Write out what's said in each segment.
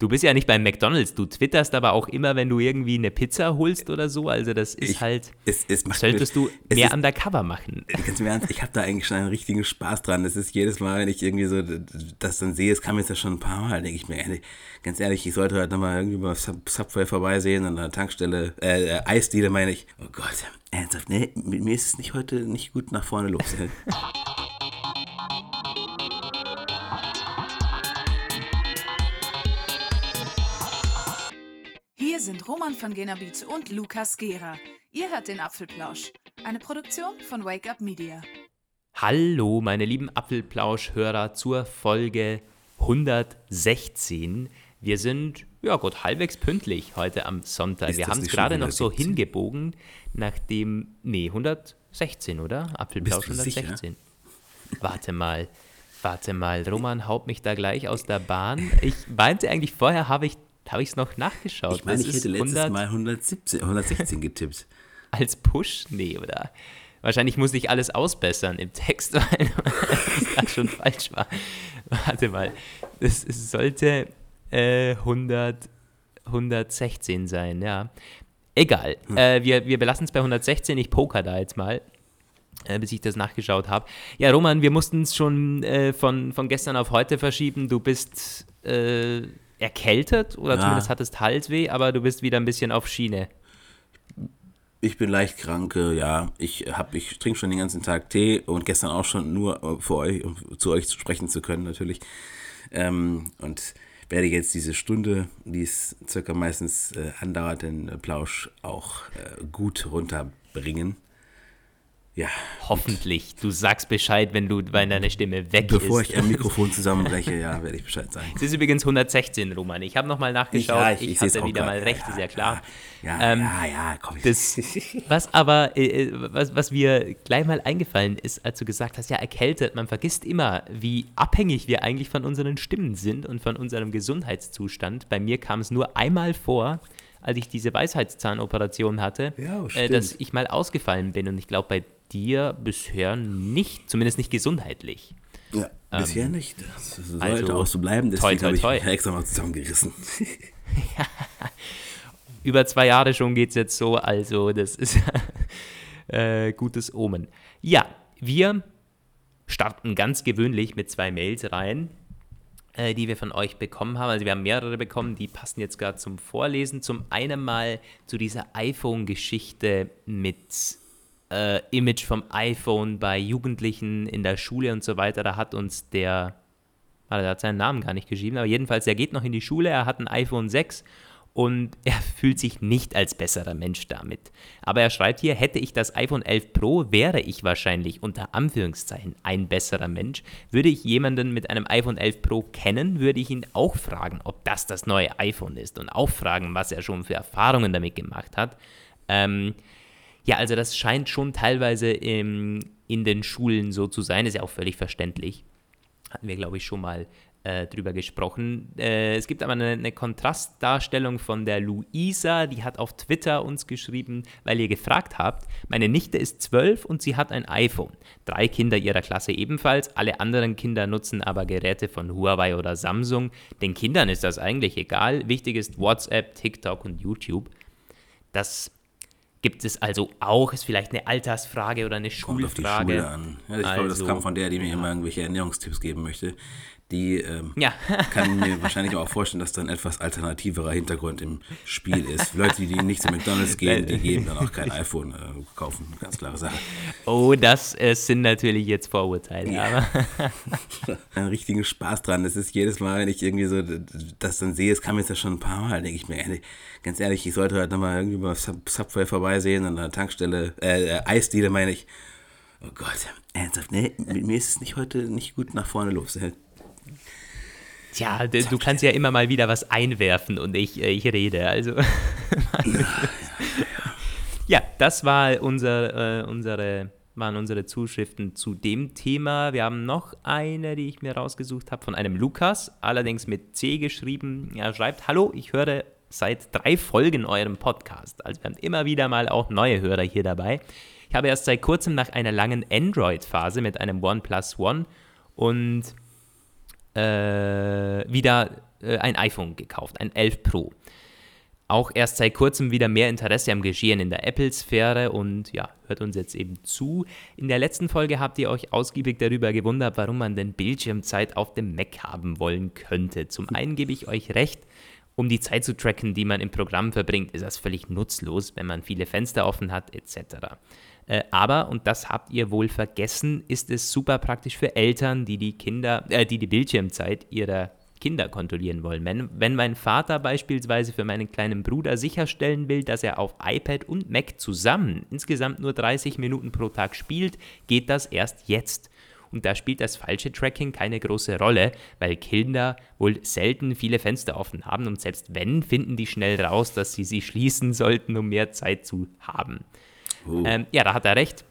Du bist ja nicht beim McDonalds, du twitterst aber auch immer, wenn du irgendwie eine Pizza holst oder so. Also das ist Ich- halt, es- es solltest mir- du mehr ist- undercover machen. Ganz im Ernst, ich habe da eigentlich schon einen richtigen Spaß dran. Das ist jedes Mal, wenn ich irgendwie so das dann sehe, es kam jetzt ja schon ein paar Mal, denke ich mir, ey, ganz ehrlich, ich sollte halt nochmal irgendwie mal Sub Subway vorbeisehen an der Tankstelle, äh, äh, Eisdiele meine ich. Oh Gott, ernsthaft, ne, mit mir ist es nicht heute nicht gut nach vorne los. Hier sind Roman von Genabit und Lukas Gera. Ihr hört den Apfelplausch, eine Produktion von Wake Up Media. Hallo, meine lieben Apfelplausch-Hörer zur Folge 116. Wir sind, ja gut, halbwegs pünktlich heute am Sonntag. Ist Wir haben es gerade noch so 117? hingebogen, nachdem, nee, 116, oder? Apfelplausch Bist du sicher? 116. Warte mal, warte mal, Roman haut mich da gleich aus der Bahn. Ich meinte eigentlich, vorher habe ich habe ich es noch nachgeschaut. Ich meine, ich hätte letztes 100 Mal 117, 116 getippt. als Push? Nee, oder? Wahrscheinlich muss ich alles ausbessern im Text, weil das schon falsch war. Warte mal. Es, sollte äh, 100, 116 sein, ja. Egal. Äh, wir, wir belassen es bei 116. Ich poker da jetzt mal, äh, bis ich das nachgeschaut habe. Ja, Roman, wir mussten es schon äh, von, von gestern auf heute verschieben. Du bist äh, erkältet oder Ja. zumindest hattest Halsweh, aber du bist wieder ein bisschen auf Schiene. Ich bin leicht krank, äh, ja. Ich hab, ich trinke schon den ganzen Tag Tee und gestern auch schon nur äh, für euch, um zu euch sprechen zu können, natürlich. Ähm, und werde jetzt diese Stunde, die es circa meistens äh, andauert, den Plausch auch äh, gut runterbringen. Ja, Hoffentlich. Du sagst Bescheid, wenn du, wenn deine Stimme weg bevor ist. ich am Mikrofon zusammenbreche, ja, werde ich Bescheid sagen. Es ist übrigens 116, Roman. Ich habe nochmal nachgeschaut. ja, ich, ich seh's hatte wieder mal recht, Ja, ist ja klar. Ja, Ähm, ja, ja, komm. Das, was aber, äh, äh, was, was mir gleich mal eingefallen ist, als du gesagt hast, ja, erkältet, man vergisst immer, wie abhängig wir eigentlich von unseren Stimmen sind und von unserem Gesundheitszustand. Bei mir kam es nur einmal vor, als ich diese Weisheitszahnoperation hatte, Ja, äh, dass ich mal ausgefallen bin. Und ich glaube, bei dir bisher nicht, zumindest nicht gesundheitlich. ja, bisher nicht. Das sollte also, auch so bleiben, deswegen habe ich toi. mich extra mal zusammengerissen. über zwei Jahre schon geht es jetzt so, also das ist äh, gutes Omen. Ja, wir starten ganz gewöhnlich mit zwei Mails rein, äh, die wir von euch bekommen haben. Also wir haben mehrere bekommen, die passen jetzt gerade zum Vorlesen. Zum einen mal zu dieser iPhone-Geschichte mit äh, Image vom iPhone bei Jugendlichen in der Schule und so weiter. Da hat uns der Warte, er hat seinen Namen gar nicht geschrieben, aber jedenfalls, er geht noch in die Schule, er hat ein iPhone 6 und er fühlt sich nicht als besserer Mensch damit. Aber er schreibt hier, hätte ich das iPhone 11 Pro, wäre ich wahrscheinlich unter Anführungszeichen ein besserer Mensch. Würde ich jemanden mit einem iPhone 11 Pro kennen, würde ich ihn auch fragen, ob das das neue iPhone ist und auch fragen, was er schon für Erfahrungen damit gemacht hat. Ähm, ja, also das scheint schon teilweise im, in den Schulen so zu sein, ist ja auch völlig verständlich hatten wir, glaube ich, schon mal äh, drüber gesprochen. Äh, es gibt aber eine, eine Kontrastdarstellung von der Luisa, die hat auf Twitter uns geschrieben, weil ihr gefragt habt, meine Nichte ist zwölf und sie hat ein iPhone. Drei Kinder ihrer Klasse ebenfalls, alle anderen Kinder nutzen aber Geräte von Huawei oder Samsung. Den Kindern ist das eigentlich egal. Wichtig ist WhatsApp, TikTok und YouTube. Das gibt es also auch, ist vielleicht eine Altersfrage oder eine Kommt auf die Schulfrage. Schule an. Ja, ich glaube, das Also, kam von der, die mir immer irgendwelche Ernährungstipps geben möchte. Die ähm, Ja. kann mir wahrscheinlich auch vorstellen, dass da ein etwas alternativerer Hintergrund im Spiel ist. Leute, die nicht zu McDonalds gehen, die geben dann auch kein iPhone äh, kaufen. Ganz klare Sache. Oh, das äh, sind natürlich jetzt Vorurteile. Ja. Aber Einen richtigen Spaß dran. Das ist jedes Mal, wenn ich irgendwie so das dann sehe, es kam jetzt ja schon ein paar Mal, denke ich mir, ey, ganz ehrlich, ich sollte halt nochmal irgendwie mal Sub Subway vorbeisehen an der Tankstelle, äh, äh, Eisdiele meine ich. Oh Gott, ernsthaft, ne, mit mir ist es nicht heute nicht gut nach vorne los. Tja, d- du kannst ja immer mal wieder was einwerfen und ich, äh, ich rede. Also. ja, das war unser, äh, unsere, waren unsere Zuschriften zu dem Thema. Wir haben noch eine, die ich mir rausgesucht habe, von einem Lukas, allerdings mit C geschrieben. Er schreibt: Hallo, ich höre seit drei Folgen eurem Podcast. Also, wir haben immer wieder mal auch neue Hörer hier dabei. Ich habe erst seit kurzem nach einer langen Android-Phase mit einem OnePlus One und äh, wieder äh, ein iPhone gekauft, ein 11 Pro. Auch erst seit kurzem wieder mehr Interesse am Geschehen in der Apple-Sphäre und ja, hört uns jetzt eben zu. In der letzten Folge habt ihr euch ausgiebig darüber gewundert, warum man denn Bildschirmzeit auf dem Mac haben wollen könnte. Zum einen gebe ich euch recht, um die Zeit zu tracken, die man im Programm verbringt, ist das völlig nutzlos, wenn man viele Fenster offen hat etc. Äh, aber, und das habt ihr wohl vergessen, ist es super praktisch für Eltern, die die Kinder, äh, die die Bildschirmzeit ihrer Kinder kontrollieren wollen. Wenn, wenn mein Vater beispielsweise für meinen kleinen Bruder sicherstellen will, dass er auf iPad und Mac zusammen insgesamt nur 30 Minuten pro Tag spielt, geht das erst jetzt. Und da spielt das falsche Tracking keine große Rolle, weil Kinder wohl selten viele Fenster offen haben und selbst wenn, finden die schnell raus, dass sie sie schließen sollten, um mehr Zeit zu haben. Oh. Ähm, ja, da hat er recht.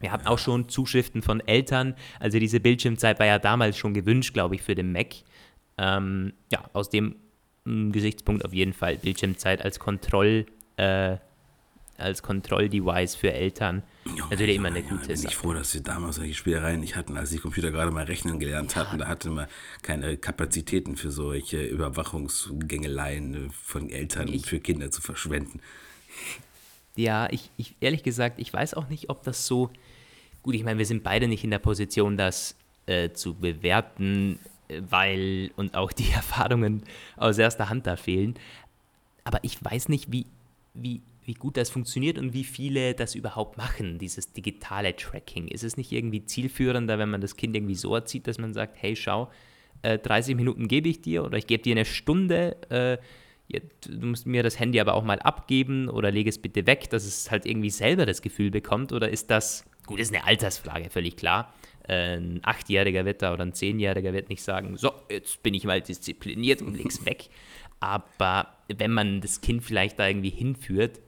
Wir hatten auch schon Zuschriften von Eltern. Also diese Bildschirmzeit war ja damals schon gewünscht, glaube ich, für den Mac. Ähm, ja, aus dem mm, Gesichtspunkt auf jeden Fall Bildschirmzeit als Kontroll, äh, als Kontrolldevice für Eltern Junge, natürlich immer eine gute Sache. Bin ich froh, dass wir damals solche Spielereien nicht hatten, als die Computer gerade mal rechnen gelernt hatten. Da hatte man keine Kapazitäten für solche Überwachungsgängeleien von Eltern ich, für Kinder zu verschwenden. Ja, ich, ich ehrlich gesagt, ich weiß auch nicht, ob das so. Gut, ich meine, wir sind beide nicht in der Position, das äh, zu bewerten, weil und auch die Erfahrungen aus erster Hand da fehlen. Aber ich weiß nicht, wie, wie wie gut das funktioniert und wie viele das überhaupt machen, dieses digitale Tracking. Ist es nicht irgendwie zielführender, wenn man das Kind irgendwie so erzieht, dass man sagt, hey, schau, äh, 30 Minuten gebe ich dir oder ich gebe dir eine Stunde, äh, du musst mir das Handy aber auch mal abgeben oder lege es bitte weg, dass es halt irgendwie selber das Gefühl bekommt oder ist das, gut, das ist eine Altersfrage, völlig klar. Äh, ein Achtjähriger wird da oder ein Zehnjähriger wird nicht sagen, so, jetzt bin ich mal diszipliniert und leg's weg. Aber wenn man das Kind vielleicht da irgendwie hinführt,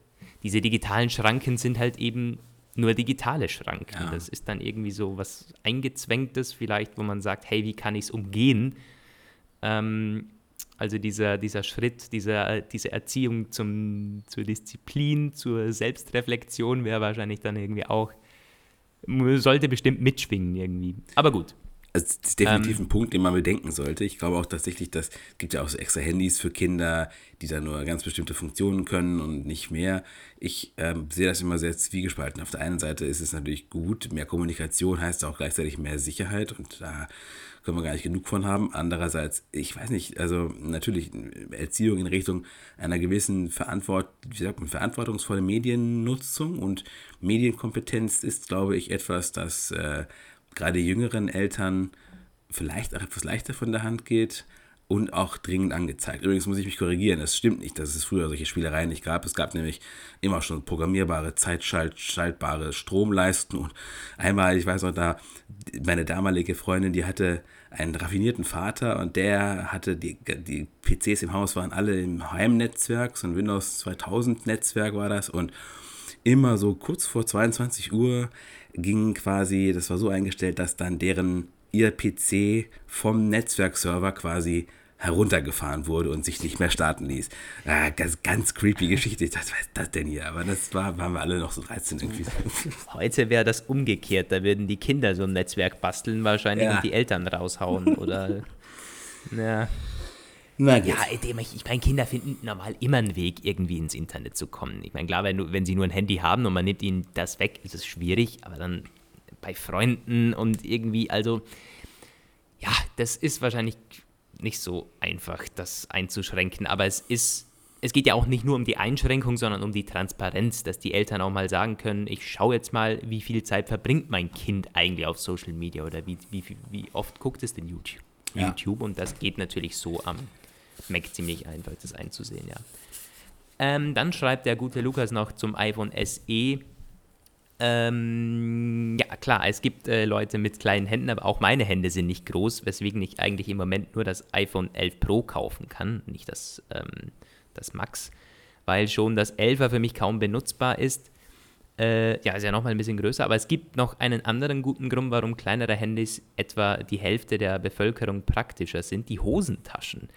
diese digitalen Schranken sind halt eben nur digitale Schranken. Ja. Das ist dann irgendwie so was Eingezwängtes vielleicht, wo man sagt, hey, wie kann ich es umgehen? Ähm, also dieser, dieser Schritt, dieser, diese Erziehung zum, zur Disziplin, zur Selbstreflexion wäre wahrscheinlich dann irgendwie auch, sollte bestimmt mitschwingen irgendwie. Aber gut, also das ist definitiv ähm, ein Punkt, den man bedenken sollte. Ich glaube auch tatsächlich, dass es gibt ja auch so extra Handys für Kinder, die da nur ganz bestimmte Funktionen können und nicht mehr. Ich ähm, sehe das immer sehr zwiegespalten. Auf der einen Seite ist es natürlich gut, mehr Kommunikation heißt auch gleichzeitig mehr Sicherheit und da können wir gar nicht genug von haben. Andererseits, ich weiß nicht, also natürlich Erziehung in Richtung einer gewissen Verantwort, wie sagt man, verantwortungsvolle Mediennutzung und Medienkompetenz ist, glaube ich, etwas, das äh, gerade jüngeren Eltern vielleicht auch etwas leichter von der Hand geht und auch dringend angezeigt. Übrigens muss ich mich korrigieren, es stimmt nicht, dass es früher solche Spielereien nicht gab. Es gab nämlich immer schon programmierbare, zeitschaltbare Stromleisten und einmal, ich weiß noch, da meine damalige Freundin, die hatte einen raffinierten Vater und der hatte die, die PCs im Haus waren alle im Heimnetzwerk, so ein Windows 2000 Netzwerk war das und immer so kurz vor 22 Uhr ging quasi, das war so eingestellt, dass dann deren ihr PC vom Netzwerkserver quasi heruntergefahren wurde und sich nicht mehr starten ließ. Ah, ganz, ganz creepy Geschichte. Ich dachte, was ist das denn hier? Aber das war, waren wir alle noch so 13 irgendwie. Heute wäre das umgekehrt. Da würden die Kinder so ein Netzwerk basteln wahrscheinlich ja. und die Eltern raushauen. Oder ja. Na gut. Ja, ich, ich meine, Kinder finden normal immer einen Weg, irgendwie ins Internet zu kommen. Ich meine, klar, wenn, wenn sie nur ein Handy haben und man nimmt ihnen das weg, ist es schwierig, aber dann bei Freunden und irgendwie, also, ja, das ist wahrscheinlich nicht so einfach, das einzuschränken, aber es ist es geht ja auch nicht nur um die Einschränkung, sondern um die Transparenz, dass die Eltern auch mal sagen können, ich schaue jetzt mal, wie viel Zeit verbringt mein Kind eigentlich auf Social Media oder wie, wie, wie oft guckt es denn YouTube. Ja. YouTube und das geht natürlich so am Mac ziemlich einfach, das einzusehen, ja. Ähm, dann schreibt der gute Lukas noch zum iPhone SE. Ähm, ja, klar, es gibt äh, Leute mit kleinen Händen, aber auch meine Hände sind nicht groß, weswegen ich eigentlich im Moment nur das iPhone 11 Pro kaufen kann, nicht das, ähm, das Max, weil schon das 11er für mich kaum benutzbar ist. Äh, ja, ist ja nochmal ein bisschen größer, aber es gibt noch einen anderen guten Grund, warum kleinere Handys etwa die Hälfte der Bevölkerung praktischer sind, die Hosentaschen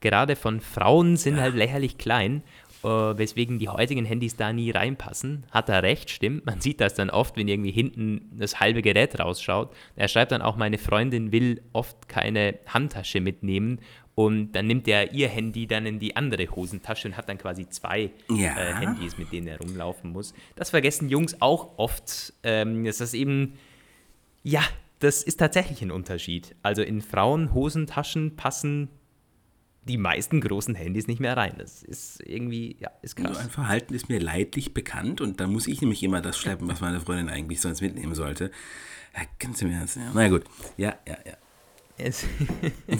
gerade von Frauen sind halt lächerlich klein weswegen die heutigen Handys da nie reinpassen. Hat er recht, stimmt. Man sieht das dann oft, wenn irgendwie hinten das halbe Gerät rausschaut. Er schreibt dann auch, meine Freundin will oft keine Handtasche mitnehmen und dann nimmt er ihr Handy dann in die andere Hosentasche und hat dann quasi zwei Ja. äh, Handys, mit denen er rumlaufen muss. Das vergessen Jungs auch oft. Ähm, das ist eben, ja, das ist tatsächlich ein Unterschied. Also in Frauenhosentaschen passen die meisten großen Handys nicht mehr rein. Das ist irgendwie, ja, ist So krass. ein Verhalten ist mir leidlich bekannt und dann muss ich nämlich immer das schleppen, was meine Freundin eigentlich sonst mitnehmen sollte. Ja, du mir das? Ja. Na gut. Ja, ja, ja. Es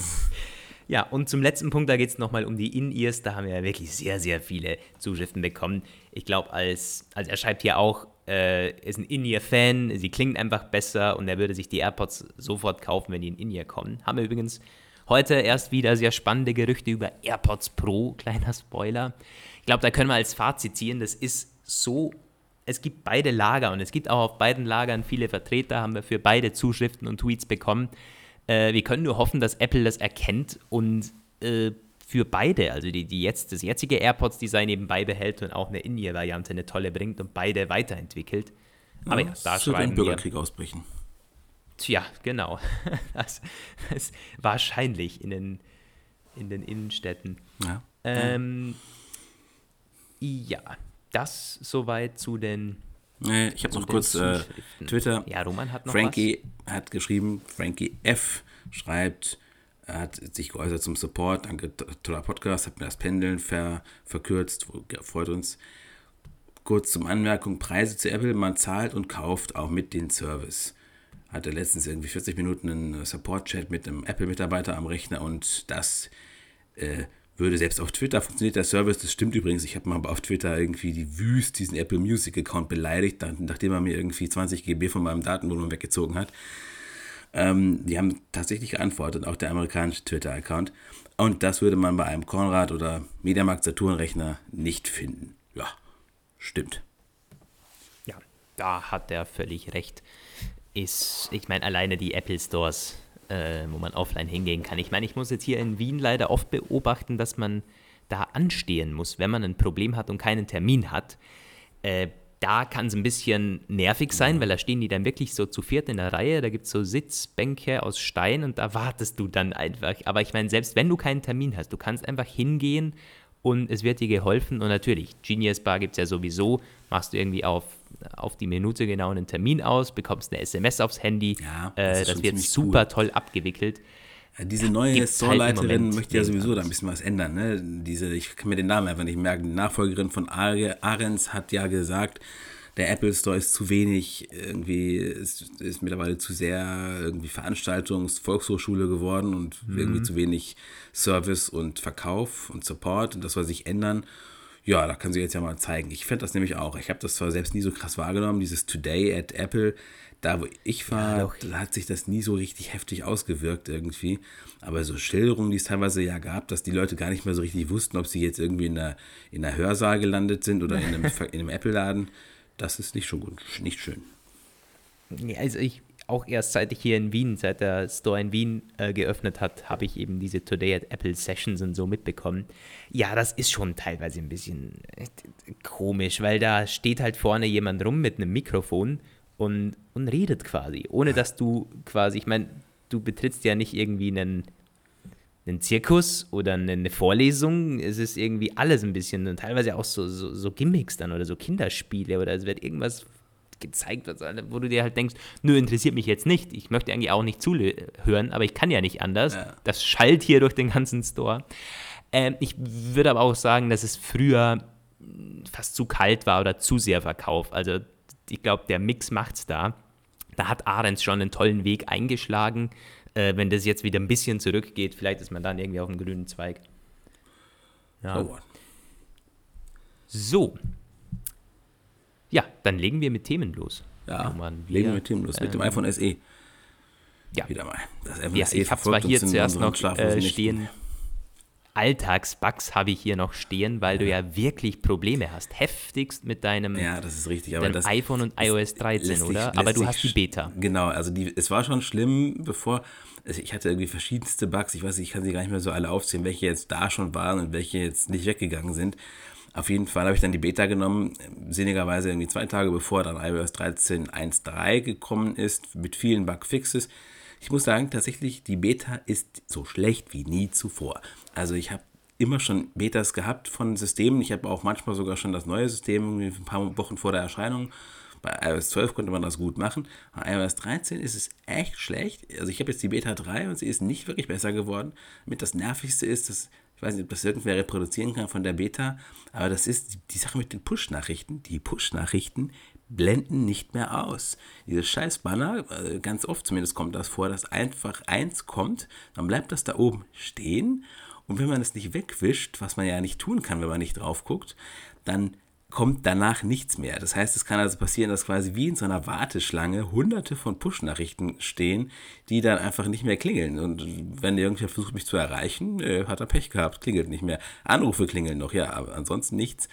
ja, und zum letzten Punkt, da geht es nochmal um die In-Ears. Da haben wir ja wirklich sehr, sehr viele Zuschriften bekommen. Ich glaube, als, also er schreibt hier auch, äh, er ist ein In-Ear-Fan, sie klingen einfach besser und er würde sich die AirPods sofort kaufen, wenn die in In-Ear kommen. Haben wir übrigens heute erst wieder sehr spannende Gerüchte über AirPods Pro, kleiner Spoiler. Ich glaube, da können wir als Fazit ziehen, das ist so es gibt beide Lager und es gibt auch auf beiden Lagern viele Vertreter, haben wir für beide Zuschriften und Tweets bekommen. Äh, wir können nur hoffen, dass Apple das erkennt und äh, für beide, also die, die jetzt, das jetzige AirPods-Design eben beibehält und auch eine In-Ear-Variante eine tolle bringt und beide weiterentwickelt. Aber ja, da wird ein schreiben wir, Bürgerkrieg ausbrechen. Tja, genau, das, das wahrscheinlich in den, in den Innenstädten. Ja. Ähm, ja, das soweit zu den Äh, Ich habe noch kurz äh. Twitter. Ja, Roman hat noch Frankie hat geschrieben, Frankie F. schreibt, er hat sich geäußert zum Support. Danke, to- toller Podcast, hat mir das Pendeln ver, verkürzt, freut uns. Kurz zum Anmerkung: Preise zu Apple, man zahlt und kauft auch mit den Service. Hatte letztens irgendwie 40 Minuten einen Support-Chat mit einem Apple-Mitarbeiter am Rechner und das äh, würde selbst auf Twitter funktioniert der Service. Das stimmt übrigens. Ich habe mal auf Twitter irgendwie die Wüst diesen Apple Music Account beleidigt, nachdem er mir irgendwie 20 GB von meinem Datenvolumen weggezogen hat. Ähm, die haben tatsächlich geantwortet, auch der amerikanische Twitter-Account. Und das würde man bei einem Konrad oder Mediamarkt Saturn-Rechner nicht finden. Ja, stimmt. Ja, da hat er völlig recht. Ist, ich meine, alleine die Apple Stores, äh, wo man offline hingehen kann. Ich meine, ich muss jetzt hier in Wien leider oft beobachten, dass man da anstehen muss, wenn man ein Problem hat und keinen Termin hat. Äh, da kann es ein bisschen nervig sein, weil da stehen die dann wirklich so zu viert in der Reihe. Da gibt es so Sitzbänke aus Stein und da wartest du dann einfach. Aber ich meine, selbst wenn du keinen Termin hast, du kannst einfach hingehen und es wird dir geholfen. Und natürlich, Genius Bar gibt es ja sowieso. Machst du irgendwie auf, auf die Minute genau einen Termin aus, bekommst eine SMS aufs Handy. Ja, das äh, das wird super cool. toll abgewickelt. Ja, diese neue halt Store-Leiterin Moment möchte ja sowieso da ein bisschen was ändern. Ne? Diese, ich kann mir den Namen einfach nicht merken. Die Nachfolgerin von Ahrens hat ja gesagt, der Apple Store ist zu wenig, irgendwie ist, ist mittlerweile zu sehr irgendwie Veranstaltungs-, Volkshochschule geworden und irgendwie zu wenig Service und Verkauf und Support und das soll sich ändern. Ja, da kann sie jetzt ja mal zeigen. Ich fände das nämlich auch. Ich habe das zwar selbst nie so krass wahrgenommen, dieses Today at Apple. Da, wo ich war, doch. da hat sich das nie so richtig heftig ausgewirkt irgendwie. Aber so Schilderungen, die es teilweise ja gab, dass die Leute gar nicht mehr so richtig wussten, ob sie jetzt irgendwie in der, in der Hörsaal gelandet sind oder in einem, in einem Apple-Laden, das ist nicht schon gut, nicht schön. Ja, also ich auch erst seit ich hier in Wien, seit der Store in Wien äh, geöffnet hat, habe ich eben diese Today at Apple Sessions und so mitbekommen. Ja, das ist schon teilweise ein bisschen äh, komisch, weil da steht halt vorne jemand rum mit einem Mikrofon und, und redet quasi, ohne dass du quasi, ich meine, du betrittst ja nicht irgendwie einen, einen Zirkus oder eine Vorlesung. Es ist irgendwie alles ein bisschen und teilweise auch so, so, so Gimmicks dann oder so Kinderspiele oder es wird irgendwas gezeigt, was, wo du dir halt denkst, nö, interessiert mich jetzt nicht. Ich möchte eigentlich auch nicht zuhören, aber ich kann ja nicht anders. Ja. Das schallt hier durch den ganzen Store. Ähm, ich würde aber auch sagen, dass es früher fast zu kalt war oder zu sehr verkauft. Also ich glaube, der Mix macht's da. Da hat Ahrens schon einen tollen Weg eingeschlagen. Äh, wenn das jetzt wieder ein bisschen zurückgeht, vielleicht ist man dann irgendwie auf dem grünen Zweig. Ja. So. Ja, dann legen wir mit Themen los. ja, Roman, wir, legen wir mit Themen los. Mit dem ähm, iPhone SE. Ja. Wieder mal. Das iPhone Ja, SE ich habe zwar hier zuerst noch äh, Nächten. stehen, Alltagsbugs habe ich hier noch stehen, weil du ja wirklich Probleme hast. Heftigst mit deinem, Ja, das ist richtig. Aber das iPhone und iOS 13, lässt sich- oder? Aber du hast die Beta. Genau, also die, es war schon schlimm, bevor. Also ich hatte irgendwie verschiedenste Bugs. Ich weiß nicht, ich kann sie gar nicht mehr so alle aufzählen, welche jetzt da schon waren und welche jetzt nicht weggegangen sind. Auf jeden Fall habe ich dann die Beta genommen, sinnigerweise irgendwie zwei Tage bevor dann iOS 13.1.3 gekommen ist, mit vielen Bugfixes. Ich muss sagen, tatsächlich, die Beta ist so schlecht wie nie zuvor. Also ich habe immer schon Betas gehabt von Systemen. Ich habe auch manchmal sogar schon das neue System, ein paar Wochen vor der Erscheinung. Bei iOS 12 konnte man das gut machen. Bei iOS 13 ist es echt schlecht. Also ich habe jetzt die Beta 3 und sie ist nicht wirklich besser geworden. Mit das Nervigste ist, dass ich weiß nicht, ob das irgendwer reproduzieren kann von der Beta, aber das ist die Sache mit den Push-Nachrichten. Die Push-Nachrichten blenden nicht mehr aus. Diese scheiß Banner, äh, ganz oft zumindest kommt das vor, dass einfach eins kommt, dann bleibt das da oben stehen und wenn man es nicht wegwischt, was man ja nicht tun kann, wenn man nicht drauf guckt, dann kommt danach nichts mehr. Das heißt, es kann also passieren, dass quasi wie in so einer Warteschlange hunderte von Push-Nachrichten stehen, die dann einfach nicht mehr klingeln. Und wenn irgendwer versucht, mich zu erreichen, äh, hat er Pech gehabt, klingelt nicht mehr. Anrufe klingeln noch, ja, aber ansonsten nichts.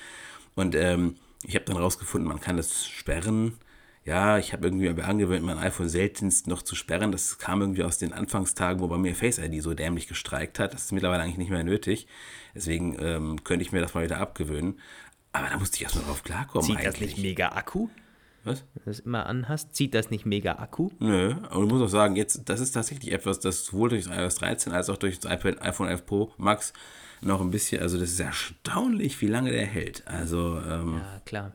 Und ähm, ich habe dann rausgefunden, man kann das sperren ja, ich habe irgendwie angewöhnt, mein iPhone seltenst noch zu sperren. Das kam irgendwie aus den Anfangstagen, wo bei mir Face ID so dämlich gestreikt hat. Das ist mittlerweile eigentlich nicht mehr nötig. Deswegen ähm, könnte ich mir das mal wieder abgewöhnen. Aber da musste ich erstmal drauf klarkommen. Zieht eigentlich. das nicht mega Akku? Was? Wenn du das immer anhast, zieht das nicht mega Akku? Nö, aber ich muss auch sagen, jetzt, das ist tatsächlich etwas, das sowohl durch das iOS 13 als auch durch das iPad, iPhone 11 Pro Max noch ein bisschen, also das ist erstaunlich, wie lange der hält. Also, ähm, ja, klar.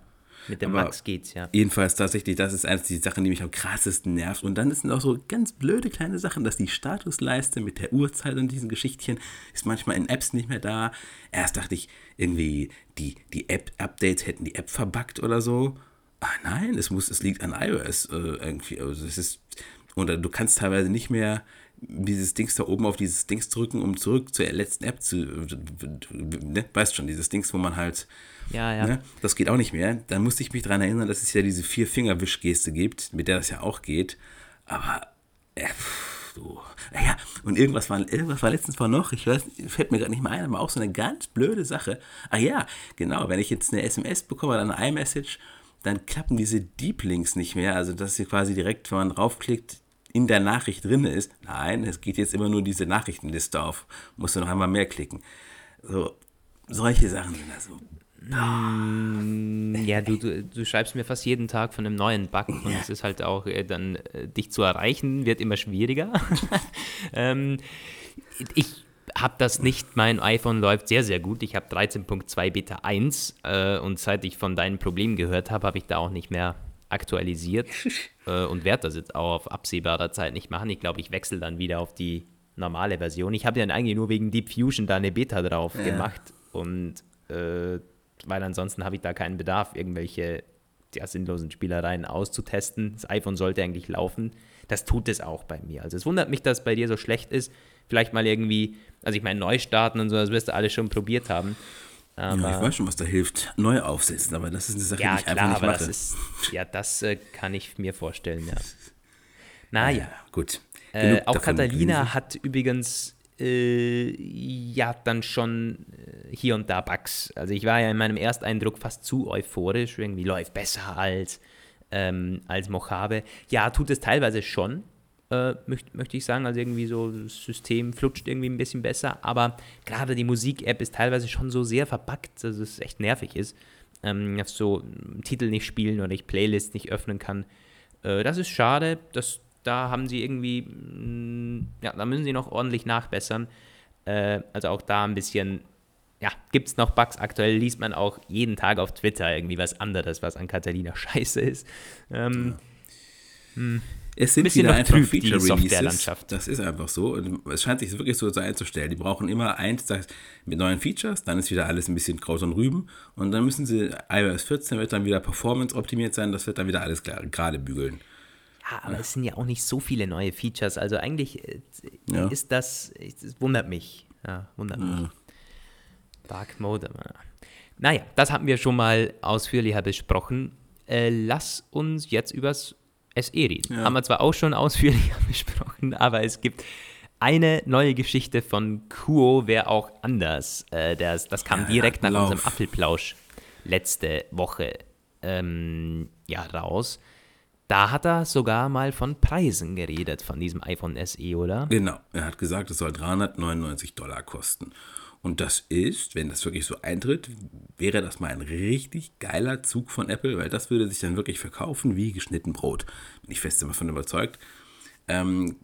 Mit dem Max geht's, ja. Jedenfalls tatsächlich, das ist eines die Sachen, die mich am krassesten nervt. Und dann sind auch so ganz blöde kleine Sachen, dass die Statusleiste mit der Uhrzeit und diesen Geschichtchen ist manchmal in Apps nicht mehr da. Erst dachte ich, irgendwie die, die App-Updates hätten die App verbuggt oder so. Ah nein, es muss, es liegt an iOS äh, irgendwie. Also es ist, oder du kannst teilweise nicht mehr dieses Dings da oben auf dieses Dings drücken, um zurück zur letzten App zu. Ne? Weißt schon, dieses Dings, wo man halt. Ja, ja. Ne? Das geht auch nicht mehr. Dann musste ich mich daran erinnern, dass es ja diese Vier-Finger-Wischgeste gibt, mit der das ja auch geht. Aber. Äh, so. Ja, und irgendwas war, irgendwas war letztens mal noch, ich weiß, fällt mir gerade nicht mehr ein, aber auch so eine ganz blöde Sache. Ah ja, genau, wenn ich jetzt eine SMS bekomme oder eine iMessage, dann klappen diese Deep Links nicht mehr. Also, dass sie quasi direkt, wenn man draufklickt, in der Nachricht drin ist. Nein, es geht jetzt immer nur diese Nachrichtenliste auf. Musst du noch einmal mehr klicken. So, solche Sachen sind da so. Mm, ja, du, du, du, schreibst mir fast jeden Tag von einem neuen Bug und es ist halt auch äh, dann, äh, dich zu erreichen, wird immer schwieriger. ähm, ich habe das nicht, mein iPhone läuft sehr, sehr gut. Ich habe 13.2 Beta 1 äh, und seit ich von deinen Problemen gehört habe, habe ich da auch nicht mehr aktualisiert äh, und werde das jetzt auch auf absehbarer Zeit nicht machen. Ich glaube, ich wechsle dann wieder auf die normale Version. Ich habe ja eigentlich nur wegen Deep Fusion da eine Beta drauf ja. gemacht und äh, weil ansonsten habe ich da keinen Bedarf, irgendwelche ja, sinnlosen Spielereien auszutesten. Das iPhone sollte eigentlich laufen. Das tut es auch bei mir. Also es wundert mich, dass es bei dir so schlecht ist. Vielleicht mal irgendwie, also ich meine, neu starten und so, das wirst du alles schon probiert haben. Aber, ja, ich weiß schon, was da hilft. Neu aufsetzen, aber das ist eine Sache, ja, die ich klar, einfach nicht mache. Das ist, ja, das äh, kann ich mir vorstellen, ja. Naja. Ja, gut. Äh, auch Catalina hat übrigens äh, ja dann schon äh, hier und da Bugs. Also ich war ja in meinem Ersteindruck fast zu euphorisch, irgendwie läuft besser als, ähm, als Mojave. Ja, tut es teilweise schon äh, möchte möcht ich sagen. Also irgendwie so, das System flutscht irgendwie ein bisschen besser, aber gerade die Musik-App ist teilweise schon so sehr verpackt, dass es echt nervig ist. Ähm, dass so Titel nicht spielen oder ich Playlists nicht öffnen kann. Äh, das ist schade, das, da haben sie irgendwie, mh, mm, ja, da müssen sie noch ordentlich nachbessern. Äh, also auch da ein bisschen ja, gibt es noch Bugs. Aktuell liest man auch jeden Tag auf Twitter irgendwie was anderes, was an Catalina scheiße ist. Ähm, ja. Es sind wieder einfach Feature Releases. Das ist einfach so. Und es scheint sich wirklich so einzustellen. Die brauchen immer eins mit neuen Features, dann ist wieder alles ein bisschen Kraut und Rüben. Und dann müssen sie, iOS 14 wird dann wieder Performance optimiert sein, das wird dann wieder alles gerade bügeln. Ja, aber ja. es sind ja auch nicht so viele neue Features. Also eigentlich äh, ja. ist das, das wundert mich. Ja, wundert mich. Dark Mode. Naja, das haben wir schon mal ausführlicher besprochen. Äh, lass uns jetzt übers SE reden. Ja. Haben wir zwar auch schon ausführlicher besprochen, aber es gibt eine neue Geschichte von Kuo, wäre auch anders. Äh, das, das kam ja, direkt nach Lauf. unserem Apfelplausch letzte Woche ähm, ja, raus. Da hat er sogar mal von Preisen geredet, von diesem iPhone SE, oder? Genau, er hat gesagt, es soll 399 Dollar kosten. Und das ist, wenn das wirklich so eintritt, wäre das mal ein richtig geiler Zug von Apple, weil das würde sich dann wirklich verkaufen wie geschnitten Brot. Bin ich fest davon überzeugt. Ähm,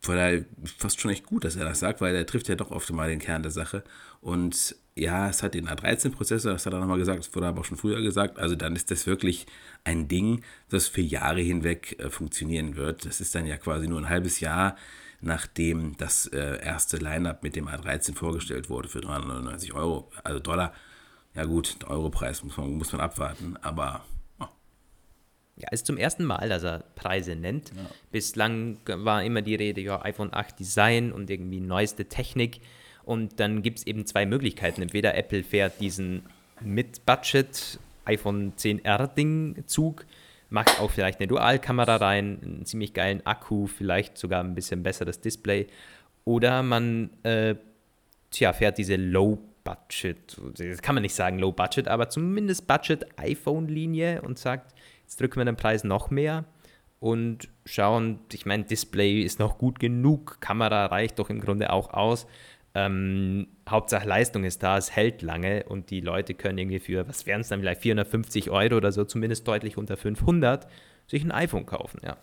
von daher fast schon echt gut, dass er das sagt, weil er trifft ja doch oft mal den Kern der Sache. Und ja, es hat den A13-Prozessor, das hat er nochmal gesagt, das wurde aber auch schon früher gesagt. Also dann ist das wirklich ein Ding, das für Jahre hinweg äh, funktionieren wird. Das ist dann ja quasi nur ein halbes Jahr, nachdem das äh, erste Line-Up mit dem A13 vorgestellt wurde für 399 Euro, also Dollar. Ja gut, der Europreis muss man, muss man abwarten, aber ja, ist zum ersten Mal, dass er Preise nennt. Ja. Bislang war immer die Rede, ja, iPhone 8 Design und irgendwie neueste Technik. Und dann gibt es eben zwei Möglichkeiten. Entweder Apple fährt diesen Mit-Budget iPhone 10R-Ding-Zug, macht auch vielleicht eine Dualkamera rein, einen ziemlich geilen Akku, vielleicht sogar ein bisschen besseres Display. Oder man äh, tja, fährt diese Low-Budget, das kann man nicht sagen Low-Budget, aber zumindest Budget-iPhone-Linie und sagt, jetzt drücken wir den Preis noch mehr und schauen, ich meine, Display ist noch gut genug, Kamera reicht doch im Grunde auch aus. Ähm, Hauptsache Leistung ist da, es hält lange und die Leute können irgendwie für, was wären es dann vielleicht, 450 Euro oder so, zumindest deutlich unter 500, sich ein iPhone kaufen, ja.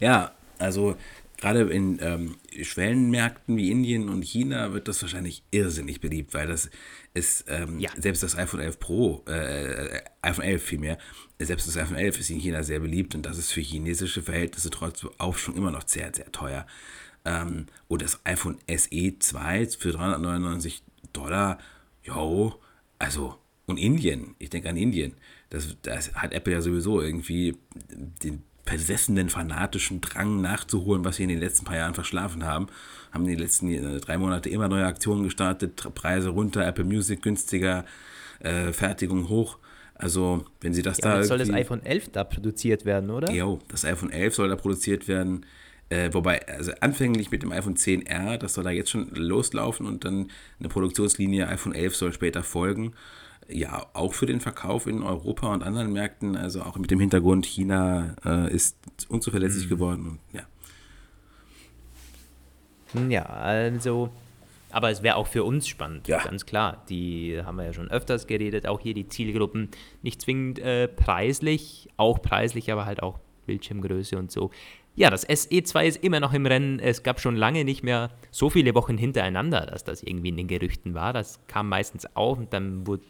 Ja, also gerade in ähm, Schwellenmärkten wie Indien und China wird das wahrscheinlich irrsinnig beliebt, weil das ist, ähm, ja. selbst das iPhone 11 Pro, äh, iPhone 11 vielmehr, selbst das iPhone 11 ist in China sehr beliebt und das ist für chinesische Verhältnisse trotzdem auch schon immer noch sehr, sehr teuer. Ähm, und das iPhone SE 2 für 399 Dollar, jo, also, und Indien, ich denke an Indien, das, das hat Apple ja sowieso irgendwie den versessenen, fanatischen Drang nachzuholen, was sie in den letzten paar Jahren verschlafen haben. Haben in den letzten äh, drei Monate immer neue Aktionen gestartet, Preise runter, Apple Music günstiger, äh, Fertigung hoch. Also, wenn sie das ja, da. Soll das iPhone 11 da produziert werden, oder? Jo, das iPhone 11 soll da produziert werden. Äh, wobei, also anfänglich mit dem iPhone 10R, das soll da jetzt schon loslaufen und dann eine Produktionslinie iPhone 11 soll später folgen. Ja, auch für den Verkauf in Europa und anderen Märkten, also auch mit dem Hintergrund, China äh, ist unzuverlässig mhm. geworden. Ja. Hm, ja, also, aber es wäre auch für uns spannend, ja. ganz klar. Die haben wir ja schon öfters geredet, auch hier die Zielgruppen, nicht zwingend äh, preislich, auch preislich, aber halt auch Bildschirmgröße und so. Ja, das SE2 ist immer noch im Rennen. Es gab schon lange nicht mehr so viele Wochen hintereinander, dass das irgendwie in den Gerüchten war. Das kam meistens auf und dann wurde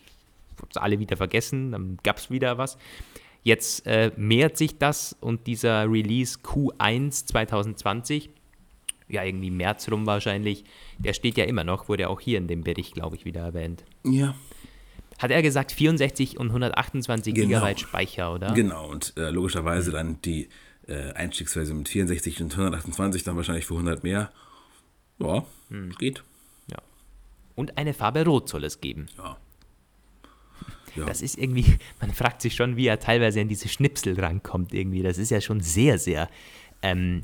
es alle wieder vergessen, dann gab es wieder was. Jetzt äh, mehrt sich das und dieser Release Q1 2020, ja irgendwie März rum wahrscheinlich, der steht ja immer noch, wurde auch hier in dem Bericht, glaube ich, wieder erwähnt. Ja. Hat er gesagt 64 und 128 genau. Gigabyte Speicher, oder? Genau, und äh, logischerweise dann die äh, Einstiegsversion mit 64 und 128, dann wahrscheinlich für 100 mehr. Ja, hm. geht. Ja. Und eine Farbe Rot soll es geben. Ja. ja. Das ist irgendwie, man fragt sich schon, wie er teilweise an diese Schnipsel rankommt irgendwie. Das ist ja schon sehr, sehr ähm,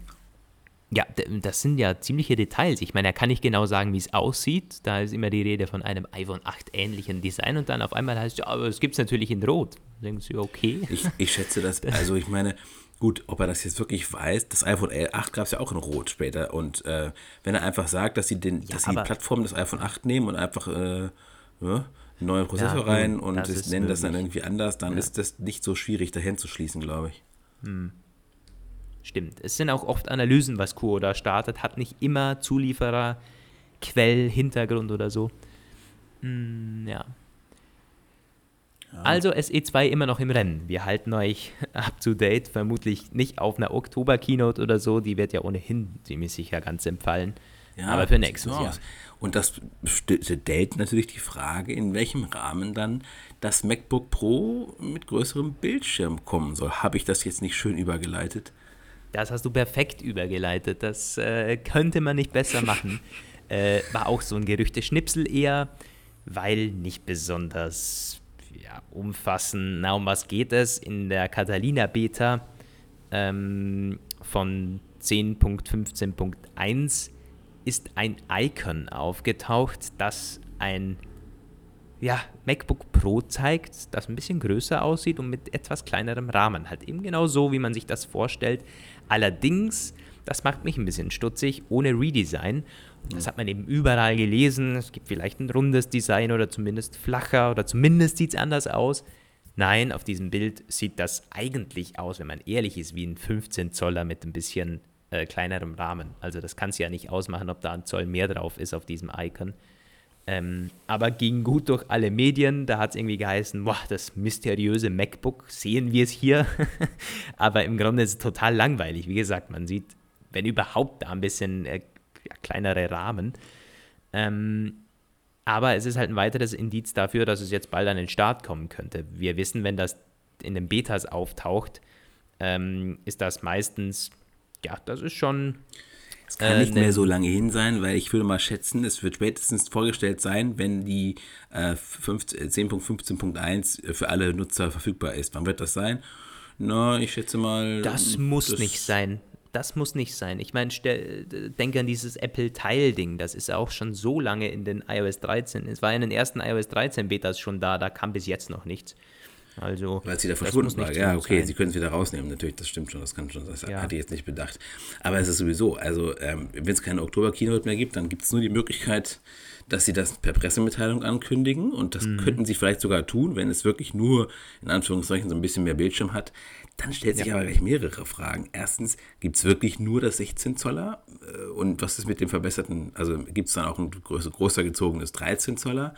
ja, das sind ja ziemliche Details. Ich meine, er kann nicht genau sagen, wie es aussieht. Da ist immer die Rede von einem iPhone 8 ähnlichen Design und dann auf einmal heißt es, ja, aber es gibt es natürlich in Rot. Denken Sie, okay. Ich, ich schätze das, also ich meine, Gut, ob er das jetzt wirklich weiß, das iPhone 8 gab es ja auch in Rot später. Und äh, wenn er einfach sagt, dass sie, den, ja, dass sie die Plattform des iPhone 8 nehmen und einfach äh, ja, einen neuen Prozessor ja, rein und das nennen möglich. das dann irgendwie anders, dann ist das nicht so schwierig dahin zu schließen, glaube ich. Hm. Stimmt. Es sind auch oft Analysen, was Q da startet, hat nicht immer Zulieferer, Quell, Hintergrund oder so. Hm, ja. Also SE2 immer noch im Rennen. Wir halten euch up to date, vermutlich nicht auf einer Oktober-Keynote oder so, die wird ja ohnehin ziemlich sicher ganz empfallen. Ja, aber für nächstes Jahr. Und das stellt natürlich die Frage, in welchem Rahmen dann das MacBook Pro mit größerem Bildschirm kommen soll. Habe ich das jetzt nicht schön übergeleitet? Das hast du perfekt übergeleitet. Das äh, könnte man nicht besser machen. äh, war auch so ein Gerüchte-Schnipsel eher, weil nicht besonders ja, umfassen, na, um was geht es? In der Catalina Beta ähm, von 10.15.1 ist ein Icon aufgetaucht, das ein ja, MacBook Pro zeigt, das ein bisschen größer aussieht und mit etwas kleinerem Rahmen. Halt eben genau so, wie man sich das vorstellt. Allerdings das macht mich ein bisschen stutzig, ohne Redesign. Das hat man eben überall gelesen. Es gibt vielleicht ein rundes Design oder zumindest flacher oder zumindest sieht es anders aus. Nein, auf diesem Bild sieht das eigentlich aus, wenn man ehrlich ist, wie ein 15 Zoller mit ein bisschen äh, kleinerem Rahmen. Also das kann es ja nicht ausmachen, ob da ein Zoll mehr drauf ist auf diesem Icon. Ähm, aber ging gut durch alle Medien. Da hat es irgendwie geheißen, boah, das mysteriöse MacBook, sehen wir es hier. aber im Grunde ist es total langweilig. Wie gesagt, man sieht, wenn überhaupt, da ein bisschen äh, ja, kleinere Rahmen. Ähm, aber es ist halt ein weiteres Indiz dafür, dass es jetzt bald an den Start kommen könnte. Wir wissen, wenn das in den Betas auftaucht, ähm, ist das meistens, ja, das ist schon es kann äh, nicht mehr so lange hin sein, weil ich würde mal schätzen, es wird spätestens vorgestellt sein, wenn die äh, 10.15.1 für alle Nutzer verfügbar ist. Wann wird das sein? Na, ich schätze mal. Das muss das nicht sein. Das muss nicht sein. Ich meine, denke an dieses Apple-Teil-Ding. Das ist auch schon so lange in den iOS 13. Es war in den ersten iOS 13 Betas schon da. Da kam bis jetzt noch nichts. Also, Weil sie da verschwunden war. Ja, okay, sein. sie können es wieder rausnehmen, natürlich, das stimmt schon, das kann schon, das ja. hatte ich jetzt nicht bedacht. Aber es ist sowieso, also ähm, wenn es keine Oktober-Keynote mehr gibt, dann gibt es nur die Möglichkeit, dass sie das per Pressemitteilung ankündigen und das mhm. könnten sie vielleicht sogar tun, wenn es wirklich nur in Anführungszeichen so ein bisschen mehr Bildschirm hat. Dann stellt sich ja. aber gleich mehrere Fragen. Erstens, gibt es wirklich nur das 16 Zoller? Äh, und was ist mit dem verbesserten, also gibt es dann auch ein größer, größer gezogenes 13 Zoller?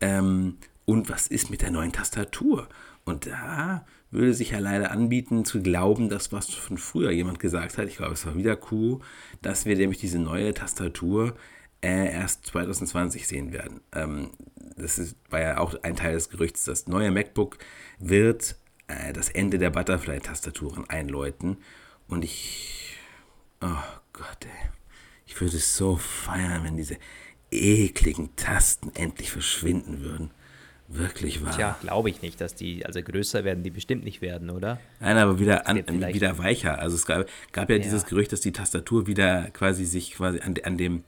Ähm, und was ist mit der neuen Tastatur? Und da würde sich ja leider anbieten zu glauben, dass was von früher jemand gesagt hat, ich glaube es war wieder Q, dass wir nämlich diese neue Tastatur äh, erst 2020 sehen werden. Ähm, das ist, war ja auch ein Teil des Gerüchts, das neue MacBook wird äh, das Ende der Butterfly-Tastaturen einläuten. Und ich, oh Gott, ey, ich würde es so feiern, wenn diese ekligen Tasten endlich verschwinden würden. Wirklich wahr. Tja, glaube ich nicht, dass die, also größer werden die bestimmt nicht werden, oder? Nein, aber wieder, an, wieder weicher. Also es gab, gab ja, ja, dieses Gerücht, dass die Tastatur wieder quasi sich quasi an, an dem,